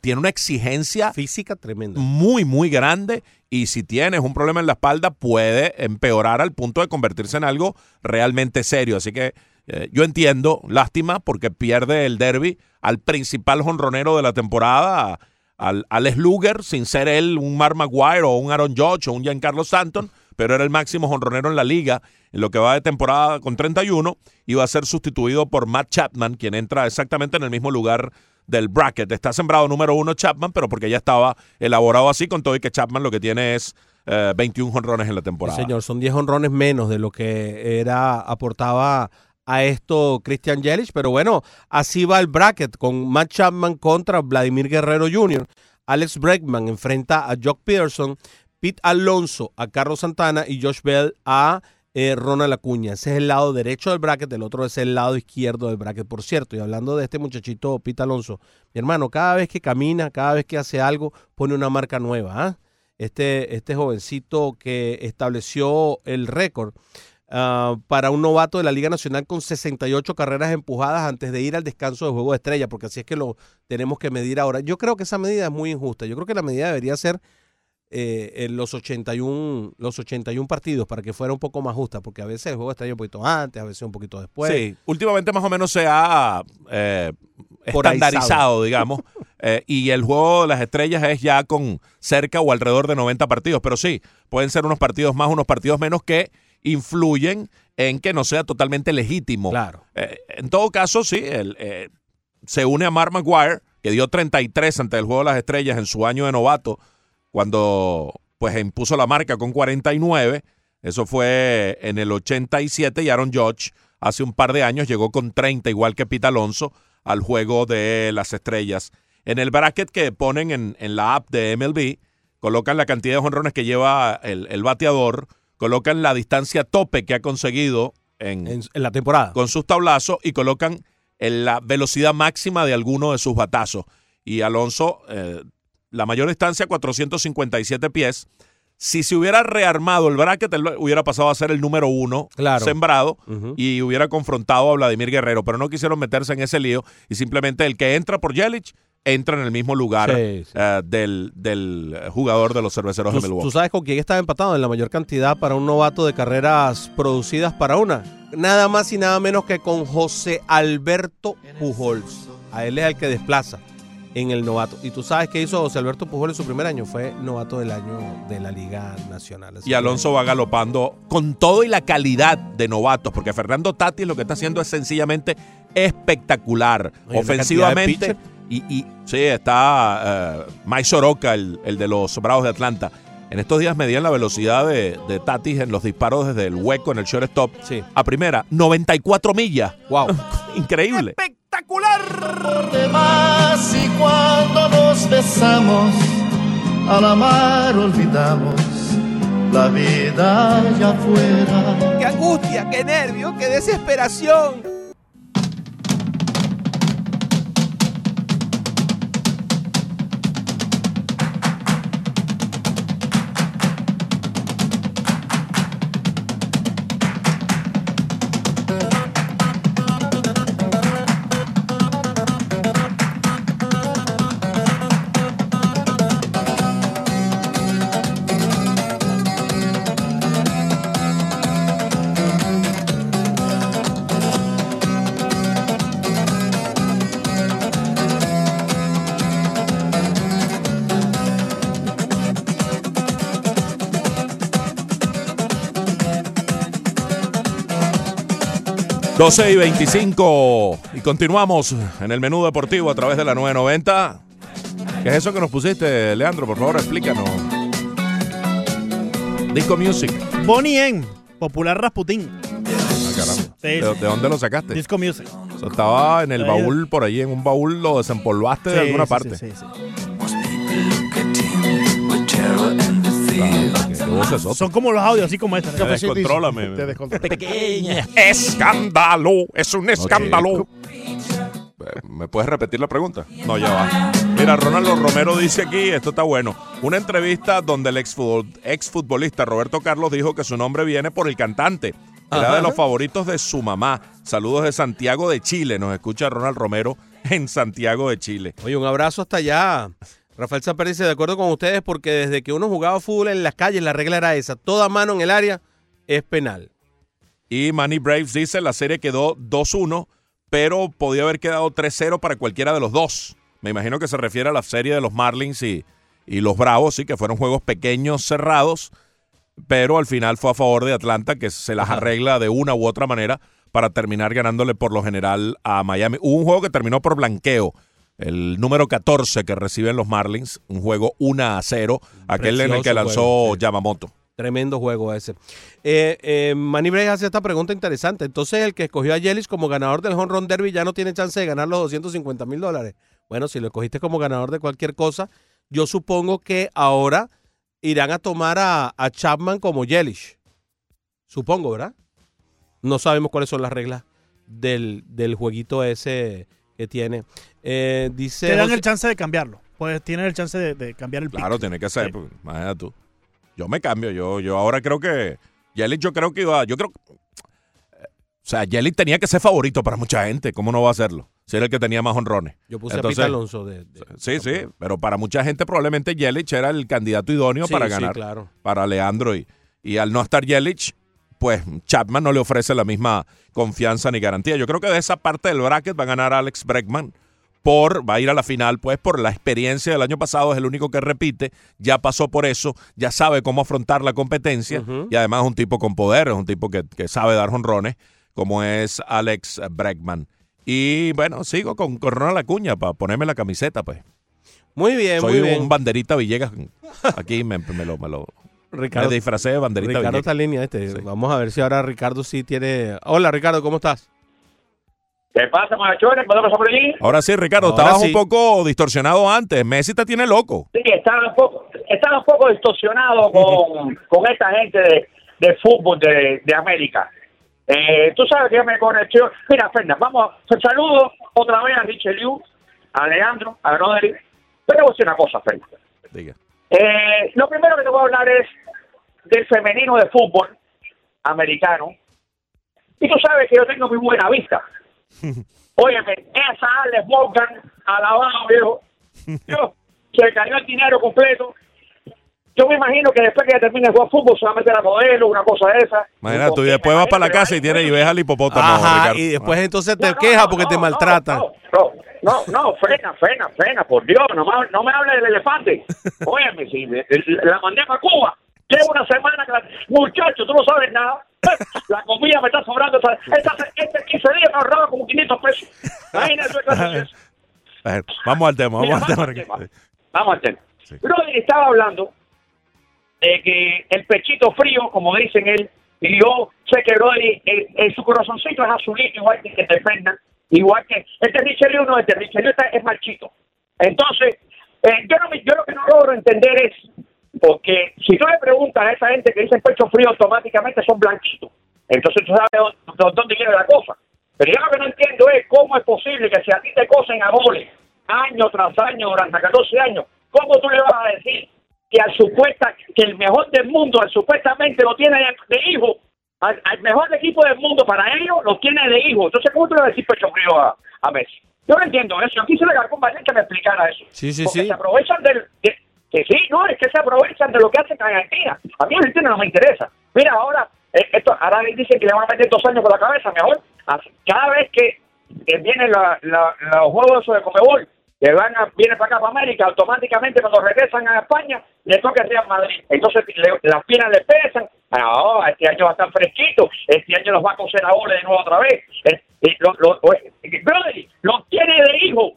tiene una exigencia física tremenda. Muy, muy grande. Y si tienes un problema en la espalda, puede empeorar al punto de convertirse en algo realmente serio. Así que eh, yo entiendo, lástima, porque pierde el derby al principal jonronero de la temporada, al, al Sluger, sin ser él un Mark Maguire o un Aaron Judge o un Giancarlo Stanton, pero era el máximo jonronero en la liga en lo que va de temporada con 31 y va a ser sustituido por Matt Chapman, quien entra exactamente en el mismo lugar del bracket. Está sembrado número uno Chapman, pero porque ya estaba elaborado así, con todo y que Chapman lo que tiene es eh, 21 honrones en la temporada. Sí, señor, son 10 honrones menos de lo que era aportaba a esto Christian Yelich, pero bueno, así va el bracket con Matt Chapman contra Vladimir Guerrero Jr. Alex Bregman enfrenta a Jock Peterson, Pete Alonso a Carlos Santana y Josh Bell a eh, Ronald Acuña. Ese es el lado derecho del bracket, el otro es el lado izquierdo del bracket. Por cierto, y hablando de este muchachito Pete Alonso, mi hermano, cada vez que camina, cada vez que hace algo, pone una marca nueva. ¿eh? Este, este jovencito que estableció el récord ah, para un novato de la Liga Nacional con 68 carreras empujadas antes de ir al descanso de juego de estrella, porque así es que lo tenemos que medir ahora. Yo creo que esa medida es muy injusta. Yo creo que la medida debería ser eh, en los 81, los 81 partidos para que fuera un poco más justa, porque a veces el juego de estrella un poquito antes, a veces un poquito después. sí, últimamente más o menos se ha eh, estandarizado, digamos, eh, y el juego de las estrellas es ya con cerca o alrededor de 90 partidos, pero sí, pueden ser unos partidos más, unos partidos menos que influyen en que no sea totalmente legítimo. Claro. Eh, en todo caso, sí, eh, se une a Mark Maguire, que dio 33 ante el Juego de las Estrellas en su año de novato, cuando pues impuso la marca con 49. Eso fue en el 87 y Aaron Judge hace un par de años llegó con 30, igual que Pete Alonso, al Juego de las Estrellas. En el bracket que ponen en, en la app de MLB, colocan la cantidad de jonrones que lleva el, el bateador, colocan la distancia tope que ha conseguido en, En, en la temporada. con sus tablazos y colocan en la velocidad máxima de alguno de sus batazos. Y Alonso, eh, la mayor distancia, 457 pies. Si se hubiera rearmado el bracket, él hubiera pasado a ser el número uno Claro. sembrado y hubiera confrontado a Vladimir Guerrero, pero no quisieron meterse en ese lío y simplemente el que entra por Yelich entra en el mismo lugar Sí, sí. eh, del, del jugador de los cerveceros de ¿Tú, Milwaukee. tú sabes con quién estaba empatado en la mayor cantidad para un novato de carreras producidas para una. Nada más y nada menos que con José Alberto Pujols. A él es el que desplaza en el novato. Y tú sabes qué hizo José Alberto Pujols en su primer año. Fue novato del año de la Liga Nacional. Así Y Alonso va galopando con todo y la calidad de novatos, porque Fernando Tati lo que está haciendo es sencillamente espectacular. Oye, Ofensivamente. Y, y sí, está eh, Mike Soroka, el, el de los Bravos de Atlanta. En estos días medían la velocidad de, de Tatis en los disparos desde el hueco en el shortstop. Sí. A primera, 94 millas. Wow. Increíble. demás y cuando nos besamos, al amar olvidamos la vida allá afuera. ¡Qué angustia, qué nervio, qué desesperación! Doce y 25. Y continuamos en el menú deportivo a través de la 990. ¿Qué es eso que nos pusiste, Leandro? Por favor, explícanos. Disco Music. Bonnie M, popular Rasputín. Ah, caramba. ¿De, dónde lo sacaste? Disco Music. Eso estaba en el baúl por ahí, en un baúl lo desempolvaste de alguna sí, parte. sí, sí, sí. Son como los audios, así como esta. Te descontrólame. Te. Pequeña. Escándalo. Es un escándalo. Eh, ¿Me puedes repetir la pregunta? No, ya va. Mira, Ronaldo Romero dice aquí, esto está bueno, una entrevista donde el exfutbol- exfutbolista Roberto Carlos dijo que su nombre viene por el cantante. Era Ajá. de los favoritos de su mamá. Saludos de Santiago de Chile. Nos escucha Ronald Romero en Santiago de Chile. Oye, un abrazo hasta allá. Rafael Samper dice, de acuerdo con ustedes, porque desde que uno jugaba fútbol en las calles, la regla era esa. Toda mano en el área es penal. Y Manny Braves dice, la serie quedó 2-1, pero podía haber quedado 3-0 para cualquiera de los dos. Me imagino que se refiere a la serie de los Marlins y, y los Bravos, sí, que fueron juegos pequeños, cerrados, pero al final fue a favor de Atlanta, que se las arregla de una u otra manera para terminar ganándole por lo general a Miami. Hubo un juego que terminó por blanqueo. El número 14 que reciben los Marlins, un juego 1 a 0, aquel en el que lanzó juego, sí. Yamamoto. Tremendo juego ese. Eh, eh, Manny hace esta pregunta interesante. Entonces, el que escogió a Yelich como ganador del Home Run Derby ya no tiene chance de ganar los 250 mil dólares. Bueno, si lo escogiste como ganador de cualquier cosa, yo supongo que ahora irán a tomar a, a Chapman como Yelich. Supongo, ¿verdad? No sabemos cuáles son las reglas del, del jueguito ese que tiene. Eh, dice Te dan José- el chance de cambiarlo. Pues tienen el chance de, de cambiar el pick. Claro, tiene que ser. Sí. pues, imagínate tú. Yo me cambio. Yo, yo ahora creo que. Yelich, yo creo que iba. Yo creo. O sea, Yelich tenía que ser favorito para mucha gente. ¿Cómo no va a serlo? Si era el que tenía más honrones. Yo puse a Entonces, Pete Alonso de, de- Sí, sí, pero para mucha gente probablemente Yelich era el candidato idóneo Sí, para sí, ganar. claro. Para Leandro. Y, y al no estar Yelich, pues Chapman no le ofrece la misma confianza ni garantía. Yo creo que de esa parte del bracket va a ganar Alex Bregman. Por, va a ir a la final, pues por la experiencia del año pasado, es el único que repite, ya pasó por eso, ya sabe cómo afrontar la competencia y además es un tipo con poder, es un tipo que, que sabe dar honrones, como es Alex Bregman. Y bueno, sigo con, con Ronald Acuña para ponerme la camiseta, pues. Muy bien, Soy muy bien. un banderita Villegas. Aquí me, me lo, me lo Ricardo, me disfracé de banderita Ricardo está en línea este. Sí. Vamos a ver si ahora Ricardo sí tiene. Hola Ricardo, ¿cómo estás? ¿Qué pasa, machones? ¿Podemos por allí? Ahora sí, Ricardo, Ahora estabas sí. un poco distorsionado antes. Messi te tiene loco. Sí, estaba un poco, estaba un poco distorsionado con, con esta gente de, de fútbol de, de América. Eh, tú sabes que yo me conecté. Mira, Fernández, vamos, a- saludo otra vez a Richelieu, a Leandro, a Rodri. Pero voy a decir una cosa, Fernández. Diga. Eh, lo primero que te voy a hablar es del femenino de fútbol americano. Y tú sabes que yo tengo muy buena vista. Óyeme, esa Alex Morgan, alabado, viejo. Yo, se cayó el dinero completo. Yo me imagino que después que termine de jugar fútbol se va a meter a modelo, una cosa de esa. Imagínate, tú y después vas para la casa y tienes y ves al hipopótamo, Ajá, y después entonces te No, quejas no, porque no, te no, maltratan. No, no, no, no, frena, frena, frena, por Dios, no, me- no me hable del elefante. Óyeme, si me- la mandé para Cuba, llevo una semana, que la- muchacho, tú no sabes nada. La comida me está sobrando. esta- Este 15 días me ahorraba como 500 pesos. Imagínate, ver, vamos al tema, Mira, vamos al tema. al tema. Vamos al tema. Sí. Estaba hablando de que el pechito frío, como dicen él, y yo sé que Brody, en, en su corazoncito es azulito, igual que que te Fernan, igual que este Richelieu no, este Richelieu está- es marchito. Entonces, eh, yo, no yo lo que no logro entender es, porque si tú le preguntas a esa gente que dice pecho frío, automáticamente son blanquitos. Entonces tú sabes dónde, dónde viene la cosa. Pero yo lo que no entiendo es cómo es posible que si a ti te cosen a goles año tras año durante 14 años, ¿cómo tú le vas a decir que al supuesta que el mejor del mundo, al supuestamente lo tiene de, de hijo, al, al mejor equipo del mundo para ellos lo tiene de hijo? Entonces, ¿cómo tú le vas a decir pecho frío a, a Messi? Yo no entiendo eso. Aquí se le cargó un que me explicara eso. Sí, sí, Porque sí. se aprovechan del... de- que sí, no, es que se aprovechan de lo que hacen en Argentina. A mí Argentina no me interesa. Mira, ahora, eh, esto, ahora dicen que le van a meter dos años por la cabeza, mejor. Cada vez que, que vienen la, la- los juegos de Comebol, que van a, vienen para acá, para América, automáticamente cuando regresan a España, le toca Real Madrid. Entonces le- las piernas le pesan. Ah, oh, este año va a estar fresquito. Este año los va a coser a goles de nuevo otra vez. Eh, y lo, brother, los tiene de hijo.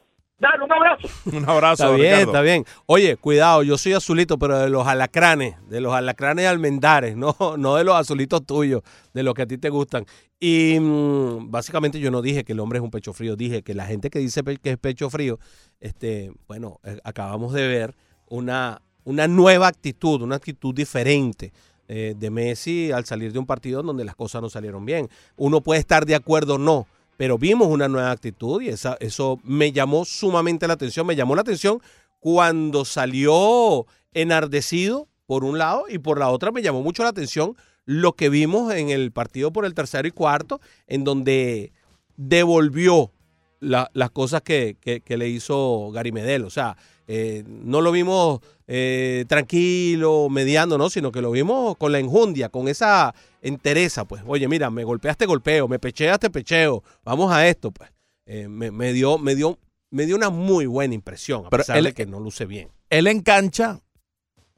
Dale un abrazo. Un abrazo, Está bien, Ricardo. está bien. Oye, cuidado, yo soy azulito, pero de los alacranes, de los alacranes almendares, no, no de los azulitos tuyos, de los que a ti te gustan. Y mm, básicamente yo no dije que el hombre es un pecho frío, dije que la gente que dice que es pecho frío, este, bueno, eh, acabamos de ver una, una nueva actitud, una actitud diferente. eh, de Messi al salir de un partido donde las cosas no salieron bien. Uno puede estar de acuerdo o no, pero vimos una nueva actitud y esa, eso me llamó sumamente la atención. Me llamó la atención cuando salió enardecido por un lado y por la otra me llamó mucho la atención lo que vimos en el partido por el tercero y cuarto, en donde devolvió la- las cosas que, que- que le hizo Gary Medel. O sea, eh, no lo vimos eh, tranquilo, mediando, ¿no? Sino que lo vimos con la enjundia, con esa entereza, pues. Oye, mira, me golpeaste, golpeo, me pecheaste, pecheo, vamos a esto, pues. Eh, me, me dio, me dio, me dio una muy buena impresión, a Pero pesar él- de que no luce bien. Él en cancha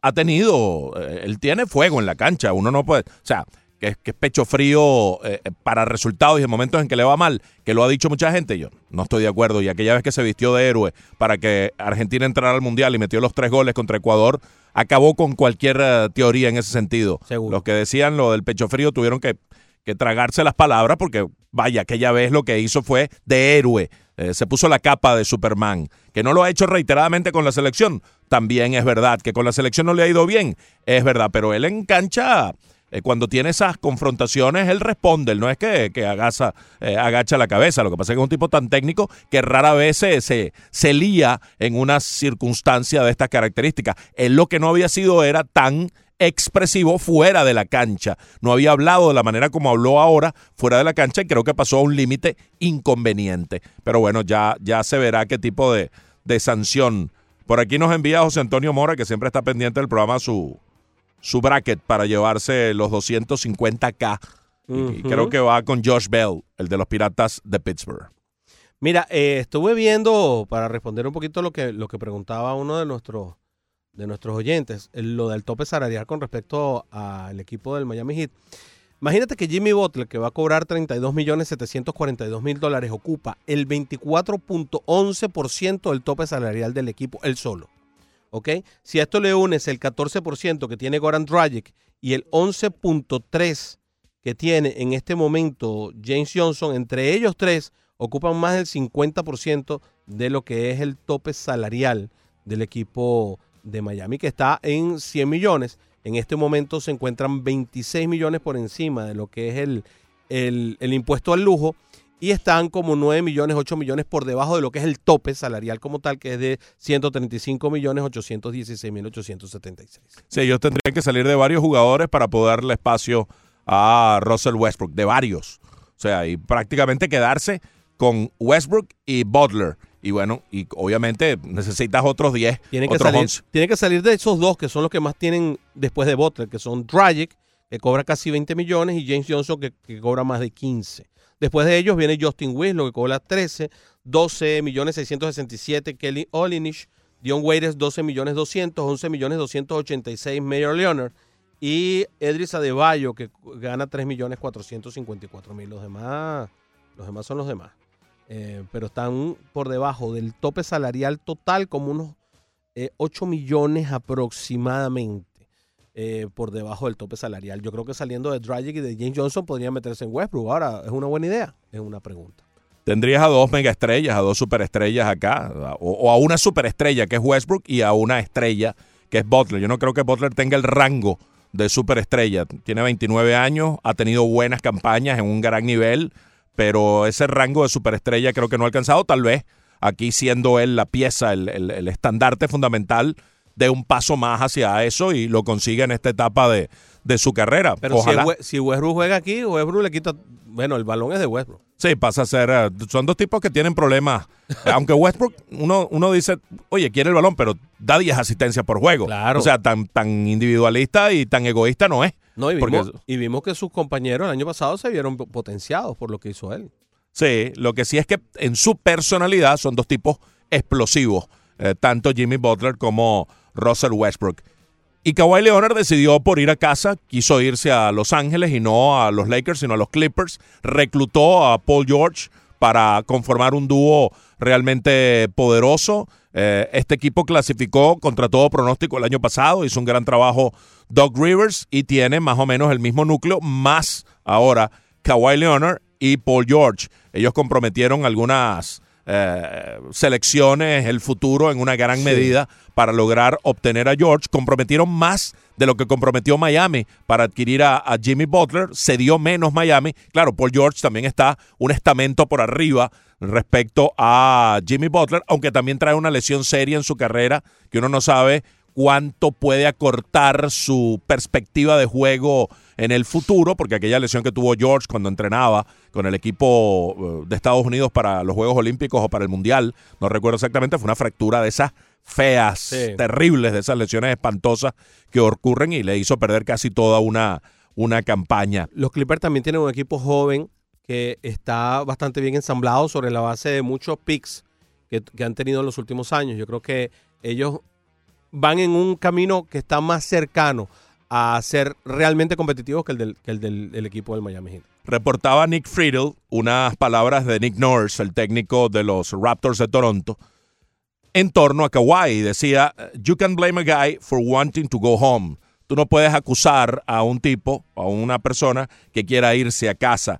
ha tenido, él tiene fuego en la cancha. Uno no puede, o sea, que, es- que es pecho frío eh, para resultados y en momentos en que le va mal, que lo ha dicho mucha gente, yo no estoy de acuerdo. Y aquella vez que se vistió de héroe para que Argentina entrara al Mundial y metió los tres goles contra Ecuador, acabó con cualquier eh, teoría en ese sentido. Seguro. Los que decían lo del pecho frío tuvieron que, que tragarse las palabras porque, vaya, aquella vez lo que hizo fue de héroe. Eh, se puso la capa de Superman, que no lo ha hecho reiteradamente con la selección. También es verdad que con la selección no le ha ido bien, es verdad, pero él en cancha eh, cuando tiene esas confrontaciones, él responde, él no es que, agaza, eh, agacha la cabeza, lo que pasa es que es un tipo tan técnico que rara vez se, se, se lía en una circunstancia de estas características. Él lo que no había sido era tan expresivo fuera de la cancha. No había hablado de la manera como habló ahora fuera de la cancha y creo que pasó a un límite inconveniente. Pero bueno, ya, ya se verá qué tipo de, de sanción. Por aquí nos envía José Antonio Mora, que siempre está pendiente del programa, su, su bracket para llevarse los 250K. Y- creo que va con Josh Bell, el de los Piratas de Pittsburgh. Mira, eh, estuve viendo, para responder un poquito lo que, lo que preguntaba uno de nuestros, de nuestros oyentes, lo del tope salarial con respecto al equipo del Miami Heat. Imagínate que Jimmy Butler, que va a cobrar 32 millones 742 mil dólares, ocupa el 24.11% del tope salarial del equipo, él solo. Si a esto le unes el 14% que tiene Goran Dragic y el 11.3% que tiene en este momento James Johnson, entre ellos tres ocupan más del 50% de lo que es el tope salarial del equipo de Miami, que está en 100 millones. En este momento se encuentran 26 millones por encima de lo que es el, el impuesto al lujo y están como 9 millones, 8 millones por debajo de lo que es el tope salarial como tal, que es de 135 millones 816 mil 876. Sí, ellos tendrían que salir de varios jugadores para poder darle espacio a Russell Westbrook, de varios. O sea, y prácticamente quedarse con Westbrook y Butler. Y bueno, y obviamente necesitas otros 10, Tiene que, otros salir, 11. tiene que salir de esos dos, que son los que más tienen después de Butler, que son Dragic, que cobra casi 20 millones, y James Johnson, que, que cobra más de 15. Después de ellos viene Justin Winslow, que cobra 13, 12 millones 667, Kelly Olinich, Dion Waiters, 12 millones 200, 11 millones 286, Mayor Leonard, y Edris Adebayo, que gana 3 millones 454 mil. Los demás, los demás son los demás. Eh, pero están por debajo del tope salarial total como unos eh, 8 millones aproximadamente eh, por debajo del tope salarial. Yo creo que saliendo de Dragic y de James Johnson podrían meterse en Westbrook. Ahora, ¿es una buena idea? Es una pregunta. Tendrías a dos megaestrellas, a dos superestrellas acá, o, a una superestrella que es Westbrook y a una estrella que es Butler. Yo no creo que Butler tenga el rango de superestrella. Tiene 29 años, ha tenido buenas campañas en un gran nivel, pero ese rango de superestrella creo que no ha alcanzado. Tal vez aquí siendo él la pieza, el estandarte fundamental, de un paso más hacia eso y lo consiga en esta etapa de, de su carrera. Pero si, Ojalá. Westbrook juega aquí, Westbrook le quita... Bueno, el balón es de Westbrook. Sí, pasa a ser. eh, son dos tipos que tienen problemas. Aunque Westbrook, uno, uno dice, oye, quiere el balón, pero da 10 asistencias por juego. Claro. O sea, tan, tan individualista y tan egoísta no es. No, y Porque- vimos, y vimos que sus compañeros el año pasado se vieron potenciados por lo que hizo él. Sí, lo que sí es que en su personalidad son dos tipos explosivos, eh, tanto Jimmy Butler como Russell Westbrook. Y Kawhi Leonard decidió por ir a casa, quiso irse a Los Ángeles y no a los Lakers, sino a los Clippers. Reclutó a Paul George para conformar un dúo realmente poderoso. Eh, este equipo clasificó contra todo pronóstico el año pasado, hizo un gran trabajo Doug Rivers y tiene más o menos el mismo núcleo, más ahora Kawhi Leonard y Paul George. Ellos comprometieron algunas eh, selecciones, el futuro en una gran Sí. medida para lograr obtener a George. Comprometieron más de lo que comprometió Miami para adquirir a, a Jimmy Butler. Se dio menos Miami. Claro, Paul George también está un estamento por arriba respecto a Jimmy Butler, aunque también trae una lesión seria en su carrera que uno no sabe cuánto puede acortar su perspectiva de juego en el futuro, porque aquella lesión que tuvo George cuando entrenaba con el equipo eh, de Estados Unidos para los Juegos Olímpicos o para el Mundial, no recuerdo exactamente, fue una fractura de esas feas, Sí. terribles, de esas lesiones espantosas que ocurren y le hizo perder casi toda una, una campaña. Los Clippers también tienen un equipo joven que está bastante bien ensamblado sobre la base de muchos picks que, que han tenido en los últimos años. Yo creo que ellos van en un camino que está más cercano a ser realmente competitivos que el del, que el del el equipo del Miami Heat. Reportaba Nick Friedel unas palabras de Nick Nurse, el técnico de los Raptors de Toronto, en torno a Kawhi. Decía, you can blame a guy for wanting to go home. Tú no puedes acusar a un tipo, a una persona que quiera irse a casa.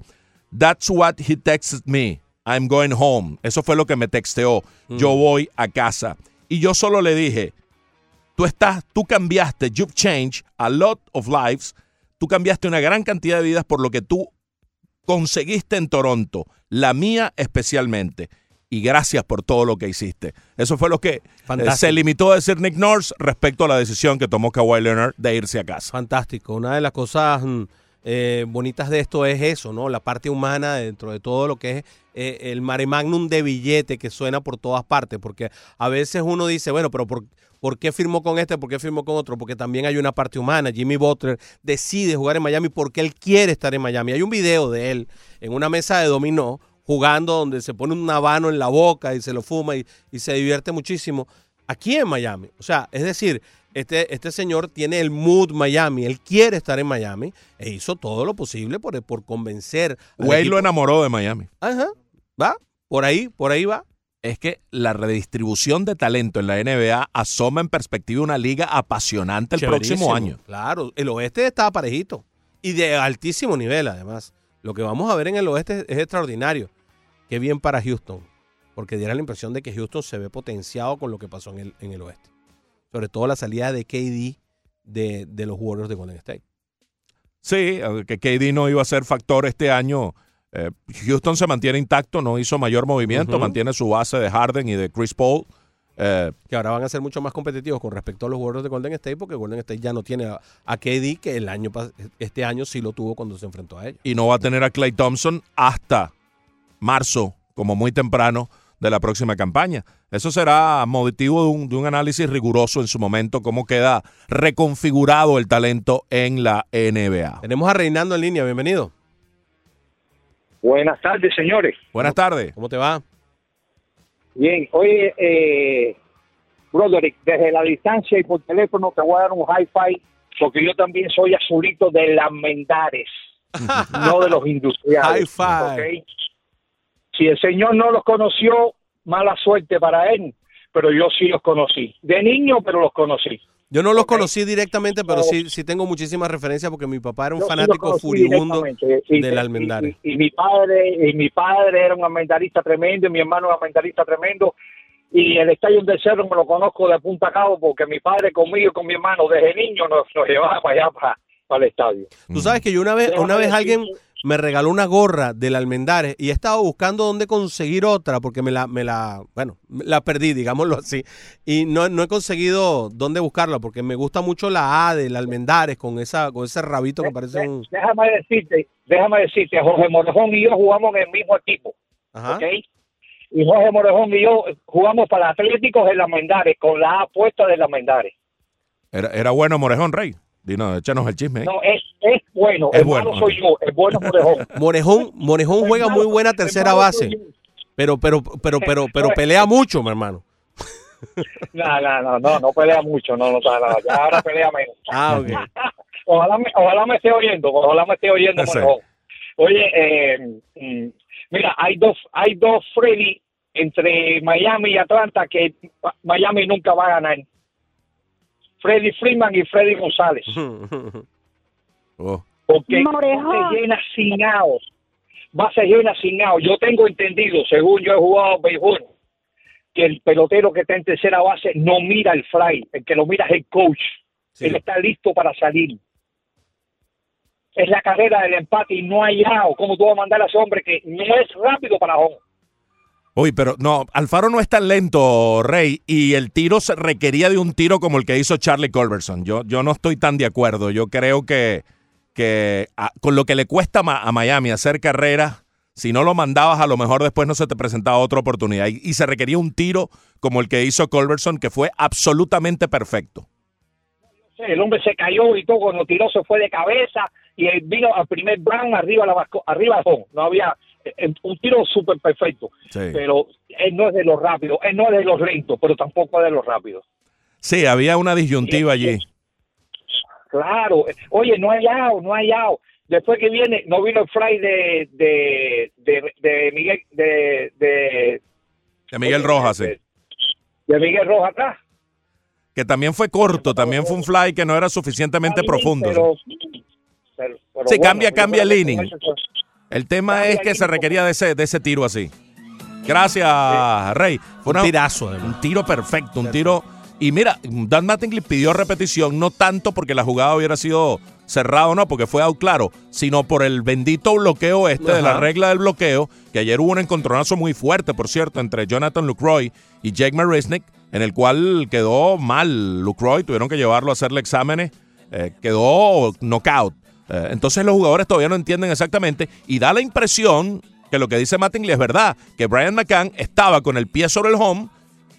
That's what he texted me. I'm going home. Eso fue lo que me texteó. Yo voy a casa. Y yo solo le dije, tú estás, tú cambiaste, you've changed a lot of lives. tú cambiaste una gran cantidad de vidas por lo que tú conseguiste en Toronto, la mía especialmente. Y gracias por todo lo que hiciste. Eso fue lo que eh, Fantástico. se limitó a decir Nick Nurse respecto a la decisión que tomó Kawhi Leonard de irse a casa. Fantástico. Una de las cosas mm, eh, bonitas de esto es eso, ¿no? La parte humana dentro de todo lo que es eh, el mare magnum de billete que suena por todas partes. Porque a veces uno dice, bueno, pero ¿por, ¿por qué firmó con este? ¿Por qué firmó con otro? Porque también hay una parte humana. Jimmy Butler decide jugar en Miami porque él quiere estar en Miami. Hay un video de él en una mesa de dominó jugando donde se pone un habano en la boca y se lo fuma y, y se divierte muchísimo aquí en Miami. O sea, es decir, este, este señor tiene el mood Miami, él quiere estar en Miami e hizo todo lo posible por, por convencer. equipo. lo enamoró de Miami. Ajá, va, por ahí, por ahí va. Es que la redistribución de talento en la NBA asoma en perspectiva una liga apasionante el próximo año. Claro, el oeste está parejito y de altísimo nivel además. Lo que vamos a ver en el oeste es extraordinario. Qué bien para Houston, porque diera la impresión de que Houston se ve potenciado con lo que pasó en el, en el oeste. Sobre todo la salida de KD de, de los Warriors de Golden State. Sí, que KD no iba a ser factor este año. Eh, Houston se mantiene intacto, no hizo mayor movimiento, mantiene su base de Harden y de Chris Paul. Eh, que ahora van a ser mucho más competitivos con respecto a los Warriors de Golden State, porque Golden State ya no tiene a, a KD, que el año este año sí lo tuvo cuando se enfrentó a ellos. y no va a tener a Clay Thompson hasta marzo, como muy temprano de la próxima campaña. Eso será motivo de un, de un análisis riguroso en su momento, cómo queda reconfigurado el talento en la NBA. Tenemos a Reinando en línea, bienvenido. Buenas tardes, señores. Buenas tardes. ¿Cómo te va? Bien, oye, eh, Broderick, desde la distancia y por teléfono te voy a dar un hi-fi porque yo también soy azulito de las Mendares, no de los industriales. Hi-fi. Si el señor no los conoció, mala suerte para él, pero yo sí los conocí. De niño, pero los conocí. Yo no los conocí directamente, pero sí, sí tengo muchísimas referencias porque mi papá era un Yo fanático furibundo y- del y- Almendares. Y, y mi padre, y mi padre era un almendarista tremendo, y mi hermano un almendarista tremendo. Y el estadio del Cerro me lo conozco de punta a cabo porque mi padre conmigo y con mi hermano desde niño nos, nos llevaba para allá, para, para el estadio. Tú sabes que yo una vez, una vez alguien me regaló una gorra del Almendares y he estado buscando dónde conseguir otra porque me la, me la, bueno, me la perdí, digámoslo así. Y no, no he conseguido dónde buscarla porque me gusta mucho la A del Almendares con esa, con ese rabito que parece un. Déjame decirte, déjame decirte, Jorge Morejón y yo jugamos en el mismo equipo, Ajá. ¿ok? Y Jorge Morejón y yo jugamos para Atléticos en las Mendares, con la A puesta de las Mendares. Era, era bueno Morejón Rey. Dinos, échanos el chisme. ¿eh? No, es, es bueno, Es el bueno, malo soy yo, el bueno es Morejón. Morejón, Morejón juega muy buena tercera base, pero, pero, pero, pero, pero pelea mucho, mi hermano. No, no, no, no, no pelea mucho, no, no, ya ahora pelea menos. Ah, ok. ojalá, me, ojalá me esté oyendo, ojalá me esté oyendo mejor. Oye, eh, mm, mira, hay dos, hay dos Freddy entre Miami y Atlanta que Miami nunca va a ganar. Freddy Freeman y Freddy González. Oh. Porque base llena sin outs. Base llena sin outs. Yo tengo entendido, según yo he jugado béisbol, que el pelotero que está en tercera base no mira el fly, el que lo mira es el coach. Él está listo para salir. Es la carrera del empate y no hay out. ¿Cómo tú vas a mandar a ese hombre que no es rápido para home? Uy, pero no, Alfaro no es tan lento, Rey, y el tiro se requería de un tiro como el que hizo Charlie Culberson. Yo, yo no estoy tan de acuerdo. Yo creo que, que a- con lo que le cuesta a Miami hacer carrera, si no lo mandabas, a lo mejor después no se te presentaba otra oportunidad. Y, y se requería un tiro como el que hizo Culberson, que fue absolutamente perfecto. El hombre se cayó y todo, cuando tiró se fue de cabeza y vino al primer brown arriba la vasco- arriba. No había eh, un tiro súper perfecto. Sí. Pero él no es de los rápidos, él no es de los lentos, pero tampoco es de los rápidos. Sí, había una disyuntiva allí. Claro, oye, no hay out, no hay out. Después que viene, no vino el fly de, de, de, de Miguel, de, de, De Miguel Rojas, sí. de Miguel Rojas atrás. Que también fue corto, también fue un fly que no era suficientemente profundo. Pero, pero- pero Sí, bueno, cambia, cambia el inning. El tema es que se requería de ese, de ese tiro así. Gracias, Rey. Fue Un una- tirazo, además. Un tiro perfecto, un tiro. Y mira, Dan Mattingly pidió repetición, no tanto porque la jugada hubiera sido cerrado, no, porque fue out claro, sino por el bendito bloqueo este de la regla del bloqueo, que ayer hubo un encontronazo muy fuerte, por cierto, entre Jonathan Lucroy y Jake Marisnik, en el cual quedó mal Lucroy, tuvieron que llevarlo a hacerle exámenes, eh, quedó knockout. Eh, entonces los jugadores todavía no entienden exactamente y da la impresión que lo que dice Mattingly es verdad, que Brian McCann estaba con el pie sobre el home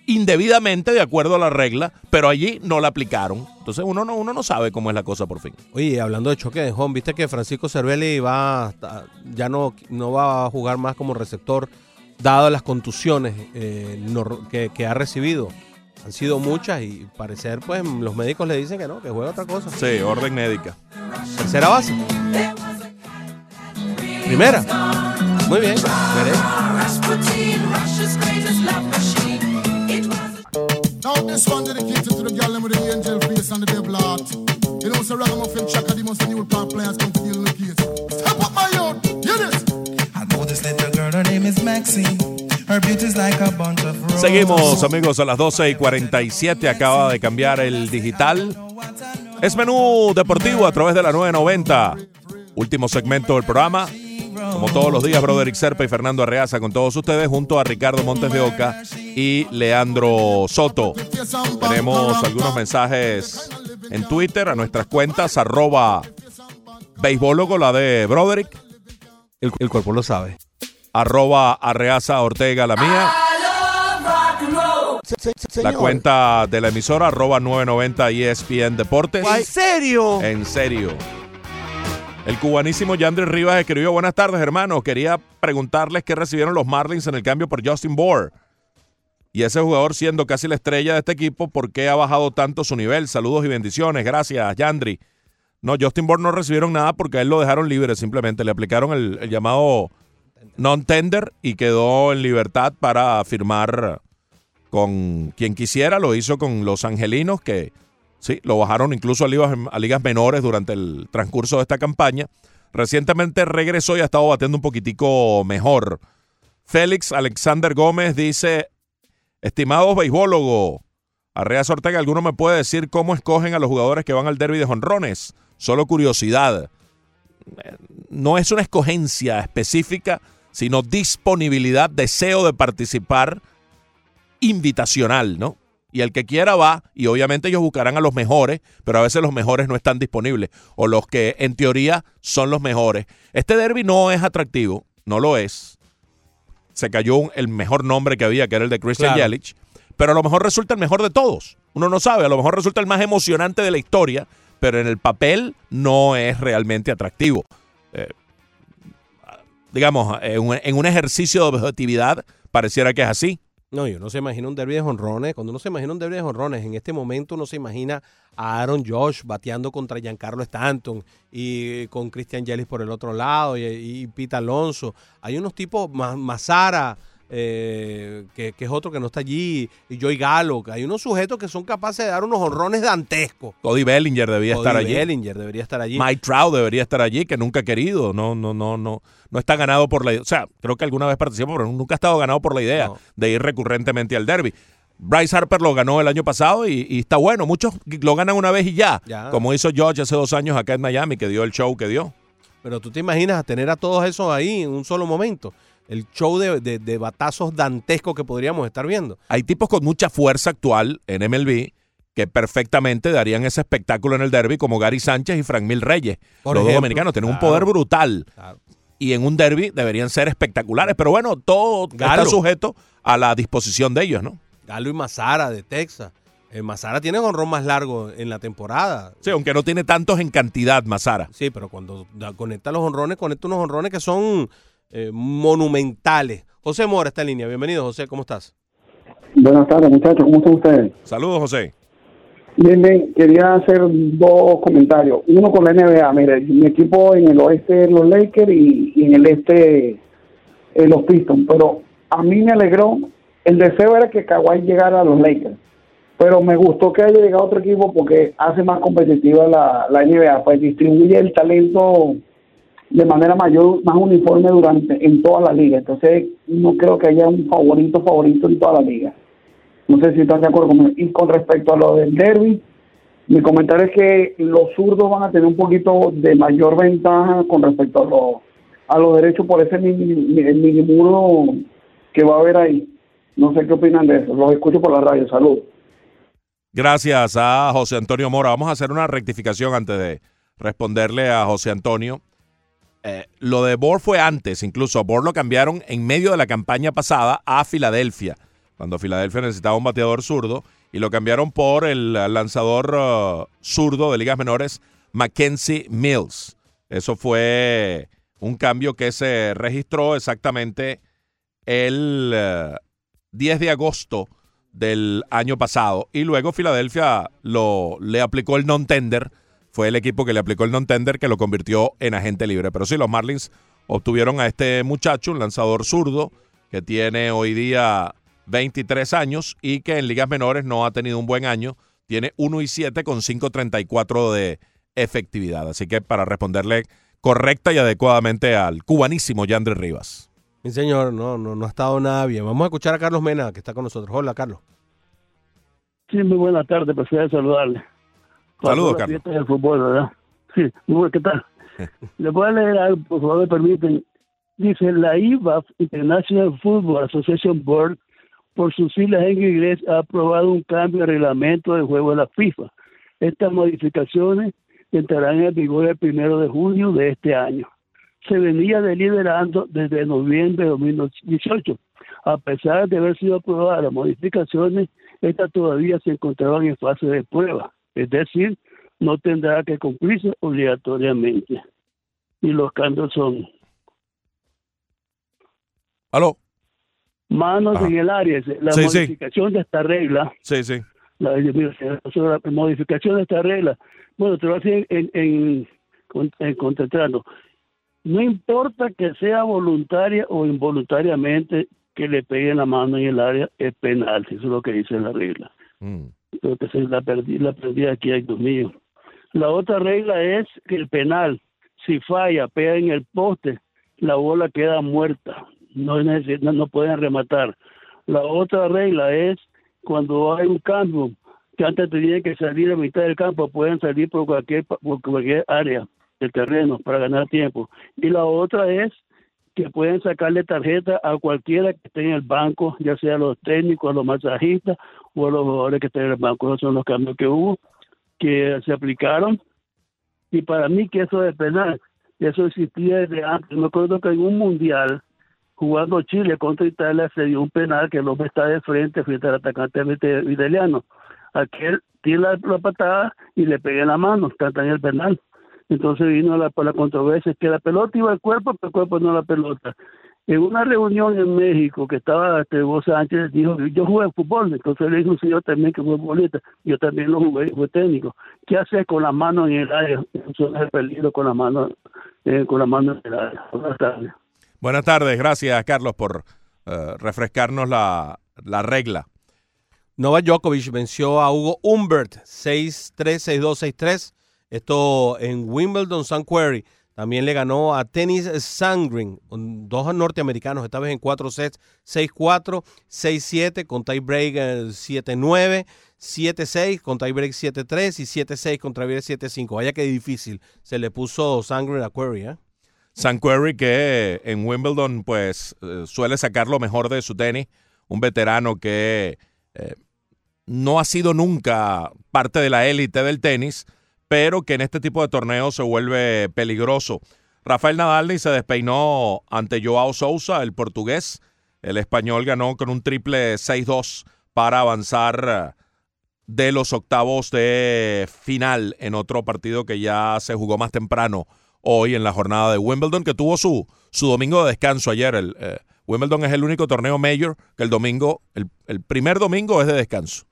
indebidamente de acuerdo a la regla, pero allí no la aplicaron. Entonces uno no, uno no sabe cómo es la cosa por fin. Oye, hablando de choque de home, viste que Francisco Cervelli va hasta- ya no, no va a jugar más como receptor, dado las contusiones eh, no- que, que ha recibido. Han sido muchas y parecer, pues, los médicos le dicen que no, que juega otra cosa. Sí, orden médica. Tercera base. Primera. Muy bien. Veré. Now this one dedicated to the girl them with the angel face and the devil heart. You know, so ragamuffin chaka, the most new park players come to deal with the case. Step up my youth, hear this. I know this little girl, her name is Maxine. Her beauty's like a bunch of roses. Seguimos amigos a las 12 y 47, acaba de cambiar el digital. Es menú deportivo a través de la 990. Último segmento del programa. Como todos los días, Broderick Serpa y Fernando Arreaza con todos ustedes, junto a Ricardo Montes de Oca y Leandro Soto. Tenemos algunos mensajes en Twitter a nuestras cuentas, arroba beisbólogo, la de Broderick. El, el cuerpo lo sabe. Arroba Arreaza Ortega, la mía. La cuenta de la emisora, arroba 990 ESPN Deportes. ¿En serio? En serio. El cubanísimo Yandri Rivas escribió, buenas tardes hermanos, quería preguntarles qué recibieron los Marlins en el cambio por Justin Bohr. Y ese jugador siendo casi la estrella de este equipo, ¿por qué ha bajado tanto su nivel? Saludos y bendiciones, gracias Yandri. No, Justin Bohr no recibieron nada porque a él lo dejaron libre, simplemente le aplicaron el, el llamado non-tender y quedó en libertad para firmar con quien quisiera, lo hizo con los angelinos que sí, lo bajaron incluso a ligas, a ligas menores durante el transcurso de esta campaña. Recientemente regresó y ha estado batiendo un poquitico mejor. Félix Alexander Gómez dice, estimados beisbólogos, Arreas Ortega, ¿alguno me puede decir cómo escogen a los jugadores que van al derby de jonrones? Solo curiosidad. No es una escogencia específica, sino disponibilidad, deseo de participar invitacional, ¿no? Y el que quiera va, y obviamente ellos buscarán a los mejores, pero a veces los mejores no están disponibles, o los que en teoría son los mejores. Este derby no es atractivo, no lo es. Se cayó un- el mejor nombre que había, que era el de Christian Claro. Yelich, pero a lo mejor resulta el mejor de todos. Uno no sabe, a lo mejor resulta el más emocionante de la historia, pero en el papel no es realmente atractivo. Eh, digamos, en un, en un ejercicio de objetividad pareciera que es así. No, yo no se imagina un derby de jonrones. Cuando uno se imagina un derby de jonrones, en este momento uno se imagina a Aaron Josh bateando contra Giancarlo Stanton y con Christian Yelich por el otro lado y, y Pete Alonso. Hay unos tipos, Ma- Mazara, eh, que, que es otro que no está allí, y Joey Gallo. que Hay unos sujetos que son capaces de dar unos honrones dantescos. Cody Bellinger debía Cody estar allí. Bellinger debería estar allí. Mike Trout debería estar allí, que nunca ha querido. No, no, no, no. No está ganado por la O sea, creo que alguna vez participó, pero nunca ha estado ganado por la idea de ir recurrentemente al derby. Bryce Harper lo ganó el año pasado y, y está bueno. Muchos lo ganan una vez y ya. Ya. Como hizo George hace dos años acá en Miami, que dio el show que dio. Pero tú te imaginas tener a todos esos ahí en un solo momento. El show de, de- de batazos dantescos que podríamos estar viendo. Hay tipos con mucha fuerza actual en MLB que perfectamente darían ese espectáculo en el derby, como Gary Sánchez y Frank Mil Reyes. Por los dos ejemplo, dominicanos tienen un poder brutal. Y en un derby deberían ser espectaculares. Pero bueno, todo Galo. está sujeto a la disposición de ellos, ¿no? Galo y Mazara de Texas. El Mazara tiene honrón más largo en la temporada. Sí, aunque no tiene tantos en cantidad, Mazara. Sí, pero cuando conecta los honrones, conecta unos honrones que son eh, monumentales. José Mora está en línea. Bienvenido, José. ¿Cómo estás? Buenas tardes, muchachos. ¿Cómo están ustedes? Saludos, José. Bien, bien. Quería hacer dos comentarios. Uno con la NBA. Mire, mi equipo en el oeste los Lakers y, y en el este eh, los Pistons. Pero a mí me alegró. El deseo era que Kawhi llegara a los Lakers. Pero me gustó que haya llegado otro equipo porque hace más competitiva la, la NBA. Pues distribuye el talento de manera mayor, más uniforme durante en toda la liga. Entonces, no creo que haya un favorito favorito en toda la liga. No sé si están de acuerdo conmigo. Y con respecto a lo del derby, Mi comentario es que los zurdos van a tener un poquito de mayor ventaja con respecto a los, a los derechos por ese mini, mini- que va a haber ahí. No sé qué opinan de eso. Los escucho por la radio. Salud. Gracias a José Antonio Mora. Vamos a hacer una rectificación antes de responderle a José Antonio. Eh, lo de Bohr fue antes, incluso a Bohr lo cambiaron en medio de la campaña pasada a Filadelfia, cuando Filadelfia necesitaba un bateador zurdo, y lo cambiaron por el eh, lanzador eh, zurdo de ligas menores, Mackenzie Mills. Eso fue un cambio que se registró exactamente el eh, 10 de agosto del año pasado. Y luego Filadelfia lo, le aplicó el non-tender. Fue el equipo que le aplicó el non-tender que lo convirtió en agente libre. Pero sí, los Marlins obtuvieron a este muchacho, un lanzador zurdo, que tiene hoy día 23 años y que en ligas menores no ha tenido un buen año. Tiene 1 y 7 con 5.34 de efectividad. Así que para responderle correcta y adecuadamente al cubanísimo Yandri Rivas. Mi señor, no, no, no ha estado nada bien. Vamos a escuchar a Carlos Mena, que está con nosotros. Hola, Carlos. Sí, muy buena tarde, placer saludarle. Saludos, Carlos. del fútbol, ¿verdad? Sí, muy bueno, ¿qué tal? Le voy a leer algo, por favor, me permiten. Dice, la IBAF, International Football Association Board, por sus siglas en inglés, ha aprobado un cambio de reglamento del juego de la FIFA. Estas modificaciones entrarán en vigor el primero de junio de este año. Se venía deliberando desde noviembre de 2018. A pesar de haber sido aprobadas las modificaciones, estas todavía se encontraban en fase de prueba, es decir, no tendrá que cumplirse obligatoriamente. Y los cambios son ¿Aló? manos en el área. La Sí, sí. modificación de esta regla, Sí, sí. la, modificación de esta regla, bueno, te lo decir en, en, en, en contratando. No importa que sea voluntaria o involuntariamente que le peguen la mano en el área, es penal, eso es lo que dice la regla. Creo que se la perdí, la perdí aquí, ay Dios mío. La otra regla es que el penal, si falla, pega en el poste, la bola queda muerta, no, es no, no pueden rematar. La otra regla es cuando hay un cambio, que antes tenían que salir a mitad del campo, pueden salir por cualquier, por cualquier área del terreno para ganar tiempo. Y la otra es que pueden sacarle tarjeta a cualquiera que esté en el banco, ya sea a los técnicos, a los masajistas o a los jugadores que estén en el banco. Esos son los cambios que hubo, que se aplicaron. Y para mí que eso es penal, eso existía desde antes. Me acuerdo que en un mundial, jugando Chile contra Italia, se dio un penal que el hombre está de frente frente al atacante italiano. Aquel tira la patada y le pega en la mano, canta en el penal. Entonces vino la, la controversia que la pelota iba al cuerpo, pero el cuerpo no la pelota. En una reunión en México que estaba este, Hugo Sánchez, dijo, yo jugué fútbol, entonces le dijo un señor también que fue futbolista, yo también lo jugué, fue técnico. ¿Qué hace con la mano en el área? Eso es el peligro con la mano, eh, con la mano en el área. Buenas tardes. Buenas tardes, gracias Carlos por eh, refrescarnos la, la regla. Novak Djokovic venció a Hugo Humbert 6-3, 6-2, 6-3. Esto en Wimbledon St. Query. También le ganó a Tennis Sangrin, dos norteamericanos, esta vez en cuatro sets, 6-4, 6-7, con tiebreak eh, 7-9, 7-6, con tiebreak 7-3 y 7-6 con tiebreak 7-5. Vaya que difícil se le puso Sangrin a Query, ¿eh? San Query que en Wimbledon pues eh, suele sacar lo mejor de su tenis, un veterano que eh, no ha sido nunca parte de la élite del tenis, pero que en este tipo de torneos se vuelve peligroso. Rafael Nadal se despeinó ante Joao Sousa, el portugués. El español ganó con un triple 6-2 para avanzar eh, de los octavos de final en otro partido que ya se jugó más temprano hoy en la jornada de Wimbledon, que tuvo su, su domingo de descanso ayer. Eh, Wimbledon es el único torneo mayor que el domingo, el, el primer domingo es de descanso.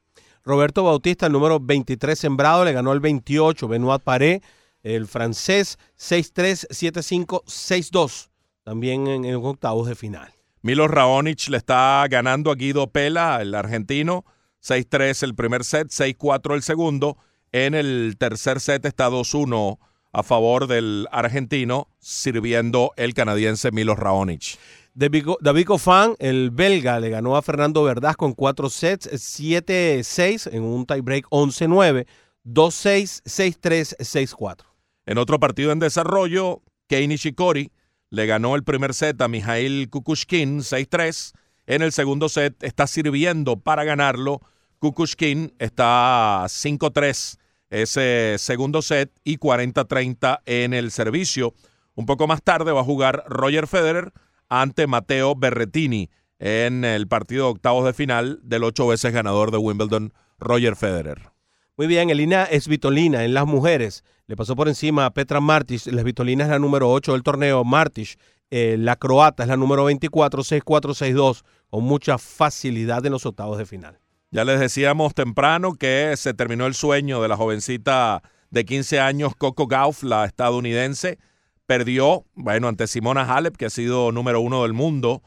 Roberto Bautista, el número 23 sembrado, le ganó el 28. Benoit Paré, el francés, 6-3, 7-5, 6-2. También en, en octavos de final. Milos Raonic le está ganando a Guido Pela, el argentino. 6-3 el primer set, 6-4 el segundo. En el tercer set está 2-1 a favor del argentino, sirviendo el canadiense Milos Raonic. David Goffin, el belga, le ganó a Fernando Verdaz con cuatro sets, 7-6 en un tiebreak 11-9. 266364. En otro partido en desarrollo, Kei Nishikori le ganó el primer set a Mijail Kukushkin 6-3. En el segundo set está sirviendo para ganarlo. Kukushkin está 5-3 ese segundo set y 40-30 en el servicio. Un poco más tarde va a jugar Roger Federer ante Mateo Berretini en el partido de octavos de final del ocho veces ganador de Wimbledon, Roger Federer. Muy bien, Elina Esvitolina en las mujeres. Le pasó por encima a Petra Martic. La Esvitolina es la número 8 del torneo. Martic, eh, la croata, es la número 24, 6-4, 6-2, con mucha facilidad en los octavos de final. Ya les decíamos temprano que se terminó el sueño de la jovencita de 15 años, Coco Gauff, la estadounidense. Perdió, bueno, ante Simona Halep, que ha sido número uno del mundo.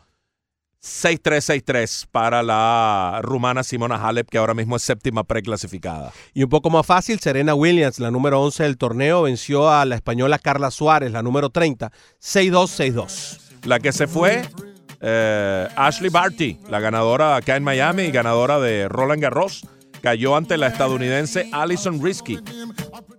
6-3-6-3 para la rumana Simona Halep, que ahora mismo es séptima preclasificada. Y un poco más fácil, Serena Williams, la número 11 del torneo, venció a la española Carla Suárez, la número 30, 6-2-6-2. La que se fue, eh, Ashley Barty, la ganadora acá en Miami y ganadora de Roland Garros, cayó ante la estadounidense Alison Risky.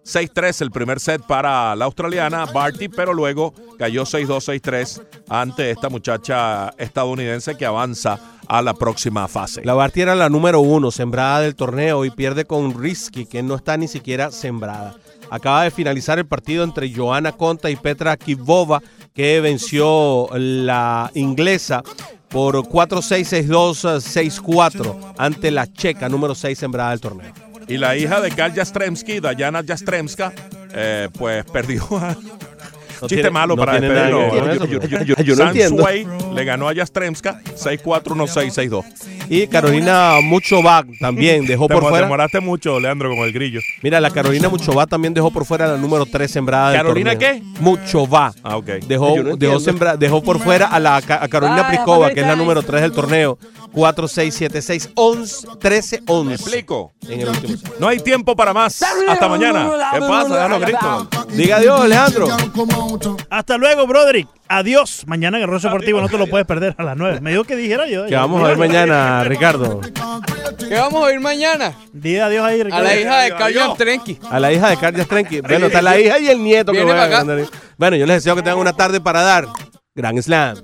6-3 el primer set para la australiana Barty, pero luego cayó 6-2, 6-3 ante esta muchacha estadounidense que avanza a la próxima fase. La Barty era la número uno sembrada del torneo y pierde con Risky, que no está ni siquiera sembrada. Acaba de finalizar el partido entre Joana Conta y Petra Kivova, que venció la inglesa por 4-6, 6-2, 6-4 ante la checa número 6 sembrada del torneo. Y la hija de Karl Jastremski, Dayana Jastremska, eh, pues perdió a... No Chiste tiene- malo no para despedirlo. eso. Yo- yo- yo no entiendo. Sway le ganó a Jastremska 6-4-1-6-6-2. Y Carolina Muchova también dejó Te por fuera. demoraste mucho, Leandro, con el grillo. Mira, la Carolina Muchova también dejó por fuera la número 3 sembrada del ¿Carolina torneo. qué? Muchova. Ah, ok. Dejó, Yo no dejó, sembra- dejó por fuera a, la, a Carolina Ay, Pliskova, que es la número 3 del torneo. 4, 6, 7, 6, 11, 13, 11. Me explico. En el último. No hay tiempo para más. Hasta mañana. ¿Qué pasa? Ya los gritos. Diga adiós, Alejandro. Hasta luego, Broderick. Adiós. Mañana Guerrero Deportivo no te lo puedes perder a las 9. Me dijo que dijera yo. Que vamos a ver mañana, Ricardo. ¿Qué vamos a oír mañana? Dile adiós ahí, A Ricardo. la hija de Carlos Trenki. A la hija de Carlos Trenki. Bueno, está la hija y el nieto que acá. grande. Bueno, yo les deseo que tengan una tarde para dar. Grand Slam.